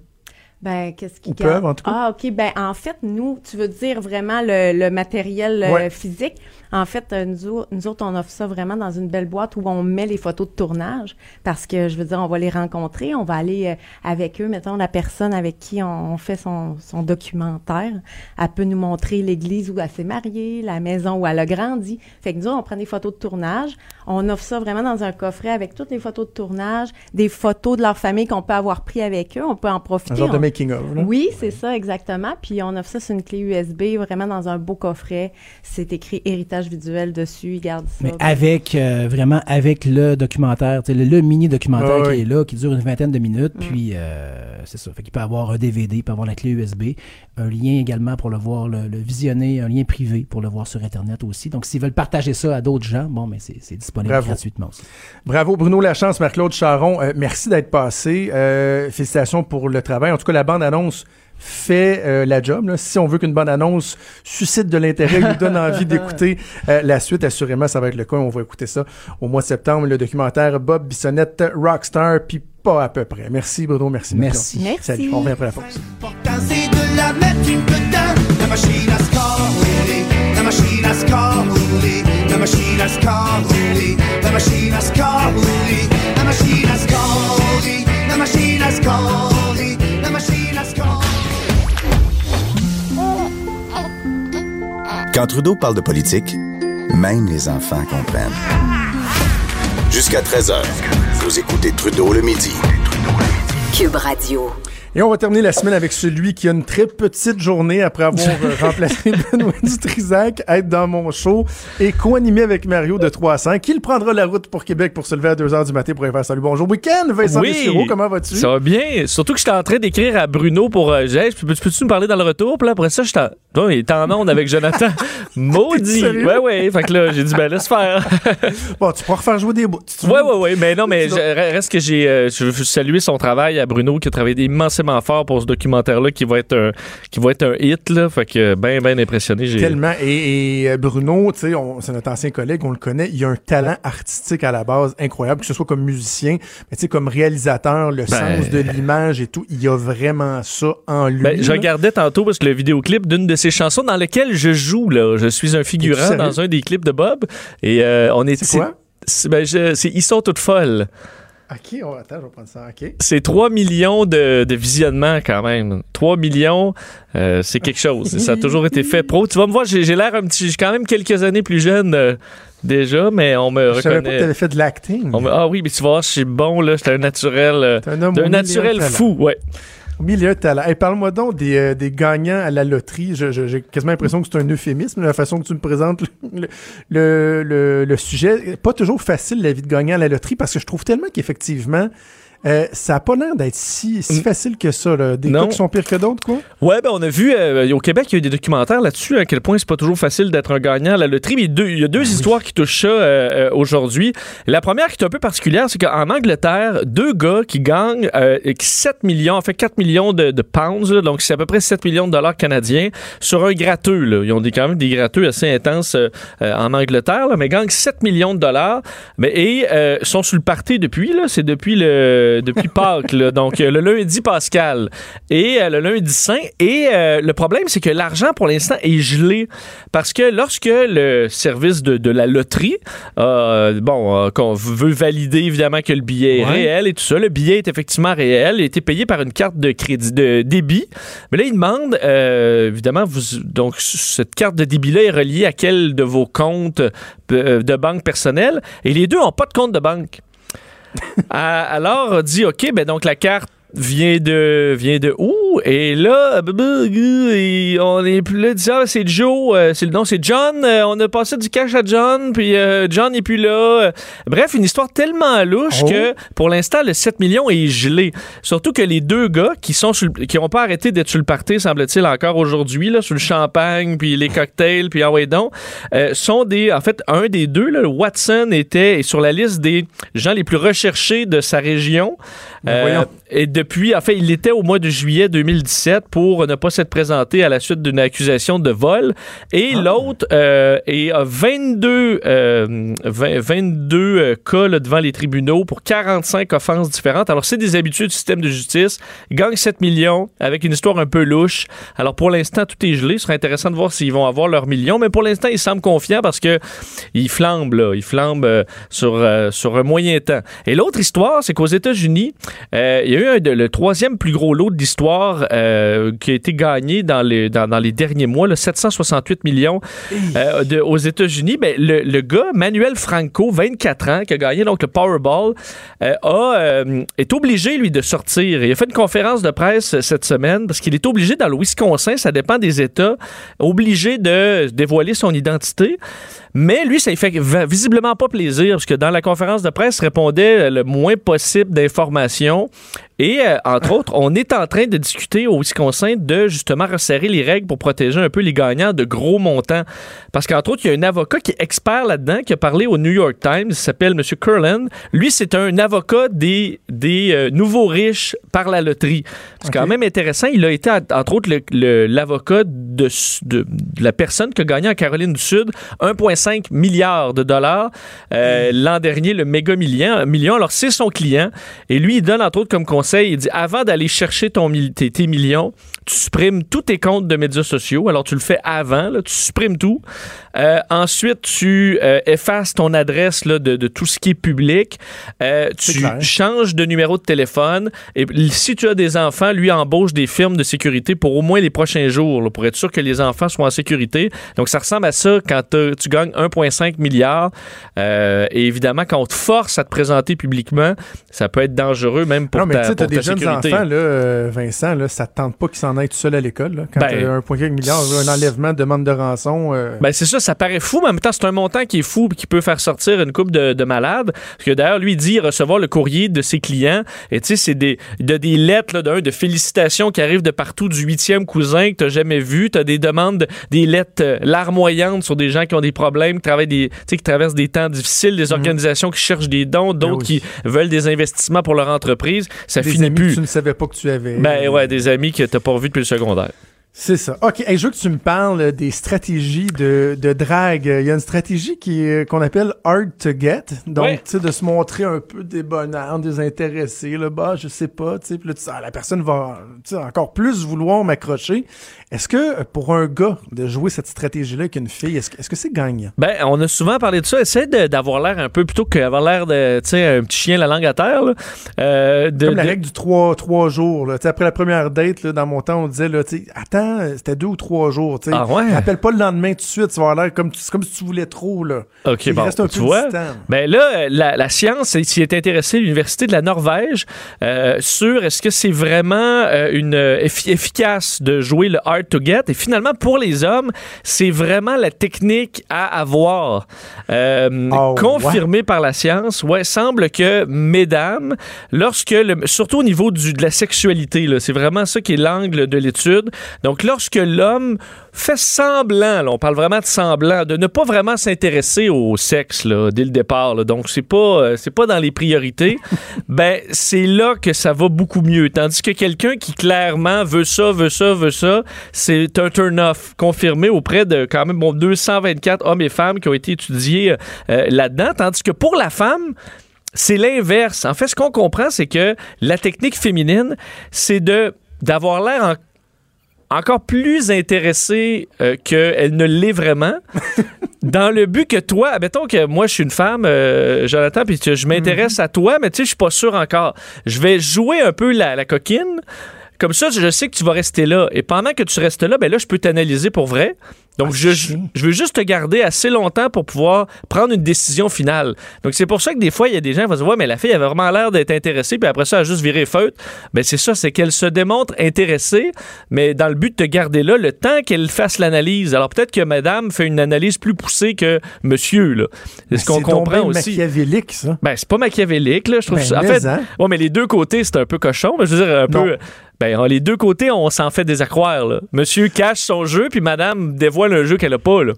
Ben, qu'est-ce qu'ils peuvent, en tout cas. Ah, OK. Ben, en fait, nous, tu veux dire vraiment le, le matériel euh, Ouais. physique? En fait, euh, nous, au- nous autres, on offre ça vraiment dans une belle boîte où on met les photos de tournage parce que, je veux dire, on va les rencontrer. On va aller euh, avec eux. Mettons, la personne avec qui on, on fait son, son documentaire, elle peut nous montrer l'église où elle s'est mariée, la maison où elle a grandi. Fait que nous, autres, on prend des photos de tournage. On offre ça vraiment dans un coffret avec toutes les photos de tournage, des photos de leur famille qu'on peut avoir pris avec eux. On peut en profiter. Un genre de On- making of. Là. oui, c'est ça, exactement. Puis on offre ça sur une clé USB, vraiment dans un beau coffret. C'est écrit héritage visuel dessus. Ils gardent ça. Mais avec, euh, vraiment, avec le documentaire, le, le mini documentaire Ah qui oui. est là, qui dure une vingtaine de minutes, Mm. puis euh, c'est ça. Fait qu'il peut avoir un DVD, il peut avoir la clé USB, un lien également pour le voir, le, le visionner, un lien privé pour le voir sur Internet aussi. Donc, s'ils veulent partager ça à d'autres gens, bon, mais c'est c'est disponible Bravo. gratuitement aussi. Bravo Bruno Lachance, Marc-Claude Charon. Euh, merci d'être passé. Euh, félicitations pour le travail. En tout cas, la bande-annonce fait euh, la job. là. Si on veut qu'une bande-annonce suscite de l'intérêt, nous donne envie d'écouter euh, la suite, assurément, ça va être le cas. On va écouter ça au mois de septembre. Le documentaire Bob Bissonnette, Rockstar, puis pas à peu près. Merci Bruno, merci. Merci. Merci. Salut, on revient après la pause. Important, c'est de la mettre une dedans. La machine à score, rouler. La machine à score, rouler. La machine à score, rouler. La machine à score, rouler. La machine à score, rouler. La machine à score, Quand Trudeau parle de politique, même les enfants comprennent. Jusqu'à 13h, vous écoutez Trudeau le midi. Cube Radio. Et on va terminer la semaine avec celui qui a une très petite journée après avoir euh, remplacé Benoît Dutrisac, être dans mon show et co-animé avec Mario de 300, qui prendra la route pour Québec pour se lever à 2h du matin pour aller faire salut bonjour week-end. Vincent Oui. Dessureau, comment vas-tu? Ça va bien. Surtout que j'étais en train d'écrire à Bruno pour. Euh, peux- peux-tu me parler dans le retour? Puis là, après ça, j'étais en. Il était en onde avec Jonathan. Maudit. Ouais, ouais. Fait que là, j'ai dit, ben, laisse faire. Bon, tu pourras refaire jouer des bouts. Ouais, ouais, ouais. Mais non, mais je- reste que j'ai. euh, je veux saluer son travail à Bruno qui a travaillé immensément fort pour ce documentaire-là qui va être un, qui va être un hit, là. Fait que, ben, ben impressionné. Tellement. Et, et, euh, Bruno, c'est notre ancien collègue, on le connaît. Il a un talent artistique à la base incroyable, que ce soit comme musicien, mais comme réalisateur, le Ben. sens de l'image et tout. Il y a vraiment ça en lui. Ben, je regardais tantôt parce que le vidéoclip d'une de ses chansons dans lequel je joue là, je suis un figurant dans un des clips de Bob et euh, on est C'est quoi? c'est- ben, ils sont toutes folles. Ok, attends, je vais prendre ça. Ok. C'est 3 millions de, de visionnements quand même. 3 millions, euh, c'est quelque chose. Ça a toujours été fait pro. Tu vas me voir, j'ai l'air un petit, j'ai quand même quelques années plus jeune euh, déjà, mais on me Je savais pas que reconnaît. t'avais fait de l'acting. Me- ah oui, mais tu vas voir, je suis bon là, j'étais un naturel, euh, un homme milieu naturel fou, ouais. Milieu talent. Parle-moi donc des, euh, des gagnants à la loterie. J'ai quasiment l'impression que c'est un euphémisme, la façon que tu me présentes le, le- le sujet. Pas toujours facile, la vie de gagnant à la loterie, parce que je trouve tellement qu'effectivement, euh, ça n'a pas l'air d'être si, si Mm. facile que ça. Là. Des Non. cas qui sont pires que d'autres, quoi? Ouais, ben on a vu euh, au Québec, il y a eu des documentaires là-dessus, à quel point c'est pas toujours facile d'être un gagnant à la loterie. Mais il y a deux, deux histoires qui touchent ça euh, aujourd'hui. La première qui est un peu particulière, c'est qu'en Angleterre, deux gars qui gagnent euh, 7 millions, en fait 4 millions de, de pounds, là, donc c'est à peu près 7 millions de dollars canadiens, sur un gratteux. Là. Ils ont des, quand même des gratteux assez intenses en Angleterre, là, mais gagnent 7 millions de dollars. Mais, et sont sur le party depuis, c'est depuis, le, depuis Pâques, là, donc euh, le lundi pascal et euh, le lundi saint. Et euh, le problème, c'est que l'argent, pour l'instant, est gelé. Parce que lorsque le service de, de la loterie, euh, bon, euh, qu'on veut valider évidemment que le billet est réel et tout ça, le billet est effectivement réel, il a été payé par une carte de crédit, de débit. Mais là, il demande, euh, évidemment, vous, donc cette carte de débit-là est reliée à quel de vos comptes euh, de banque personnelle. Et les deux n'ont pas de compte de banque. À- alors, on dit, OK, ben donc la carte vient de vient de où? Et là. On est plus là. Ah, c'est Joe euh, c'est le nom c'est John. Euh, on a passé du cash à John puis euh, John n'est plus là. Bref une histoire tellement louche Oh. que pour l'instant le 7 millions est gelé. Surtout que les deux gars qui sont sur le- qui ont pas arrêté d'être sur le party semble-t-il encore aujourd'hui là sur le champagne puis les cocktails puis ah ouais donc euh, sont des en fait un des deux là, Watson était sur la liste des gens les plus recherchés de sa région. Ben et depuis, en fait, il était au mois de juillet 2017 pour ne pas s'être présenté à la suite d'une accusation de vol. Et Ah. l'autre euh, est à 22, euh, 20 22 euh, cas là, devant les tribunaux pour 45 offenses différentes. Alors, c'est des habitudes du système de justice. Il gagne 7 millions avec une histoire un peu louche. Alors, pour l'instant, tout est gelé. Ce serait intéressant de voir s'ils vont avoir leurs millions. Mais pour l'instant, ils semblent confiants parce que ils flambent, là. Ils flambent euh, sur, euh, sur un moyen temps. Et l'autre histoire, c'est qu'aux États-Unis, il y a eu un le troisième plus gros lot de euh, qui a été gagné dans les, dans, dans les derniers mois, là, 768 millions euh, de- aux États-Unis. Ben, le, le gars, Manuel Franco, 24 ans, qui a gagné donc le Powerball, euh, a, est obligé, lui, de sortir. Il a fait une conférence de presse cette semaine parce qu'il est obligé, dans le Wisconsin, ça dépend des États, obligé de dévoiler son identité. Mais lui, ça lui fait visiblement pas plaisir parce que dans la conférence de presse, il répondait le moins possible d'informations. Et euh, entre autres, on est en train de discuter au Wisconsin de justement resserrer les règles pour protéger un peu les gagnants de gros montants. Parce qu'entre autres, il y a un avocat qui est expert là-dedans qui a parlé au New York Times, il s'appelle M. Curlan. Lui, c'est un avocat des, des euh, nouveaux riches par la loterie. C'est quand Ok. même intéressant. Il a été, entre autres, l'avocat de, de- de la personne qui a gagné en Caroline du Sud 1,5 milliard de dollars euh, l'an dernier, le méga million. million. Alors, c'est son client. Et lui, il donne, entre autres, comme conseil, il dit avant d'aller chercher ton, tes, tes millions, tu supprimes tous tes comptes de médias sociaux. Alors, tu le fais avant, là, tu supprimes tout. Euh, ensuite, tu euh, effaces ton adresse là, de, de tout ce qui est public. Euh, tu clair. changes de numéro de téléphone. Et si tu as des enfants, lui embauche des firmes de sécurité pour au moins les prochains jours, là, pour être sûr que les enfants soient en sécurité. Donc, ça ressemble à ça quand tu gagnes 1,5 milliard. Euh, et évidemment, quand on te force à te présenter publiquement, ça peut être dangereux même pour Non, mais ta... t'as des ta jeunes sécurité. enfants, là, euh, Vincent, là, ça te tente pas qu'ils s'en aillent tout seuls à l'école. Quand Ben- t'as 1,4 milliard, un enlèvement, demande de rançon. euh, Ben c'est ça, ça paraît fou, mais en même temps, c'est un montant qui est fou et qui peut faire sortir une coupe de, de malades. Parce que d'ailleurs, lui, il dit recevoir le courrier de ses clients. Et tu sais, c'est des, de, des lettres là, d'un de félicitations qui arrivent de partout du huitième cousin que t'as jamais vu. T'as des demandes, de- des lettres euh, larmoyantes sur des gens qui ont des problèmes, qui travaillent des, qui traversent des temps difficiles, des organisations qui cherchent des dons, d'autres Mhm. Ben oui. qui veulent des investissements pour leur entreprise. Ça finit amis plus. que tu ne savais pas que tu avais. Ben ouais, des amis que t'as pas revus depuis le secondaire. C'est ça. OK. Hey, je veux que tu me parles des stratégies de, de drague. Il y a une stratégie qui est- qu'on appelle hard to get. Donc, Ouais. tu sais, de se montrer un peu débonnaire, désintéressé. Là, bah, je sais pas. Tu sais, Puis là, ah, la personne va encore plus vouloir m'accrocher. Est-ce que euh, pour un gars de jouer cette stratégie-là avec une fille, est-ce que est-ce que c'est gagnant? Ben, on a souvent parlé de ça. Essaye d'avoir l'air un peu plutôt qu'avoir l'air de, tu sais, un petit chien la langue à terre. là. Euh, de- Comme la de- règle du 3, trois jours. Là. Tu sais, Après la première date, là, dans mon temps, on disait, là, tu sais, attends, euh, c'était deux ou trois jours. tu sais. Ah ouais? Rappelle pas le lendemain tout de suite, tu vas l'air comme, comme si tu voulais trop. Là. OK, Il bon, reste un tu peu vois. distant. Ben là, la, la science s'y est intéressée, l'Université de la Norvège, euh, sur est-ce que c'est vraiment euh, une effi- efficace de jouer le hard to get? Et finalement, pour les hommes, c'est vraiment la technique à avoir. Euh, Ah ouais? confirmée par la science, ouais, semble que, mesdames, lorsque, le, surtout au niveau du, de la sexualité, là, c'est vraiment ça qui est l'angle de l'étude. Donc, lorsque l'homme fait semblant, là, on parle vraiment de semblant, de ne pas vraiment s'intéresser au sexe là, dès le départ, là, donc c'est pas, euh, c'est pas dans les priorités, ben c'est là que ça va beaucoup mieux. Tandis que quelqu'un qui clairement veut ça, veut ça, veut ça, c'est un turn-off confirmé auprès de quand même bon, 224 hommes et femmes qui ont été étudiés euh, là-dedans. Tandis que pour la femme, c'est l'inverse. En fait, ce qu'on comprend, c'est que la technique féminine, c'est de d'avoir l'air en- encore plus intéressée euh, qu'elle ne l'est vraiment. dans le but que toi, admettons que moi je suis une femme, euh, Jonathan, puis que je m'intéresse à toi, mais tu sais, je suis pas sûr encore. Je vais jouer un peu la, la coquine. Comme ça, je sais que tu vas rester là. Et pendant que tu restes là, ben là, je peux t'analyser pour vrai. Donc, je, je veux juste te garder assez longtemps pour pouvoir prendre une décision finale. Donc, c'est pour ça que des fois, il y a des gens qui vont se dire, ouais, mais la fille avait vraiment l'air d'être intéressée, puis après ça, elle a juste viré feutre. Ben, c'est ça, c'est qu'elle se démontre intéressée, mais dans le but de te garder là le temps qu'elle fasse l'analyse. Alors, peut-être que madame fait une analyse plus poussée que monsieur, là. C'est ce qu'on C'est donc comprend aussi. machiavélique, ça. Ben, c'est pas machiavélique, là. Je trouve Ben, ça. En fait, hein. ouais, mais les deux côtés, c'est un peu cochon. mais Je veux dire, un Non. peu. Ben, les deux côtés, on s'en fait des accroires, là. Monsieur cache son jeu, puis madame dévoile un jeu qu'elle a pas, là.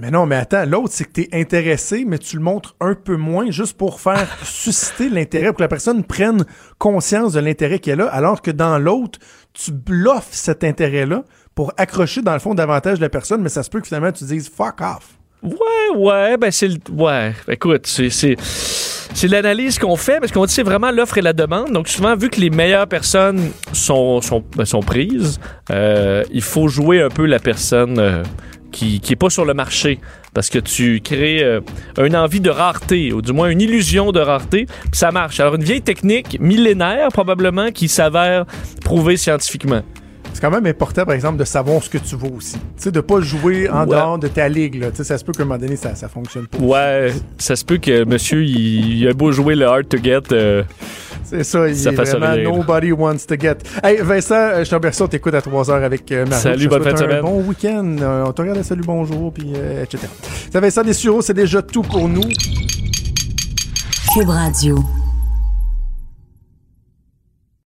Mais non, mais attends, l'autre, c'est que t'es intéressé, mais tu le montres un peu moins juste pour faire susciter l'intérêt, pour que la personne prenne conscience de l'intérêt qu'elle a, alors que dans l'autre, tu bluffes cet intérêt-là pour accrocher, dans le fond, davantage la personne, mais ça se peut que finalement tu dises fuck off. Ouais, ouais, ben c'est le. Ouais, écoute, c'est. C'est... L'analyse qu'on fait, parce qu'on dit c'est vraiment l'offre et la demande. Donc souvent, vu que les meilleures personnes sont, ben, prises, euh, il faut jouer un peu la personne euh, qui, qui pas sur le marché. Parce que tu crées euh, une envie de rareté, ou du moins une illusion de rareté, ça marche. Alors une vieille technique millénaire probablement qui s'avère prouvée scientifiquement. C'est quand même important, par exemple, de savoir ce que tu vaux aussi. Tu sais, de pas jouer en Ouais. dehors de ta ligue, là. Tu sais, ça se peut qu'à un moment donné, ça, ça fonctionne pas. Ouais, ça se peut que monsieur, il, il a beau jouer le hard to get. euh, C'est ça, il Ça est fait ça vraiment rire. nobody wants to get. Hey, Vincent, euh, je te remercie, on t'écoute à 3 heures avec euh, Mario. Salut, bonne fin de semaine. bon week-end. Euh, on te regarde à Salut, bonjour, puis euh, etc. Ça, Vincent Dessureau, c'est déjà tout pour nous. Cube Radio.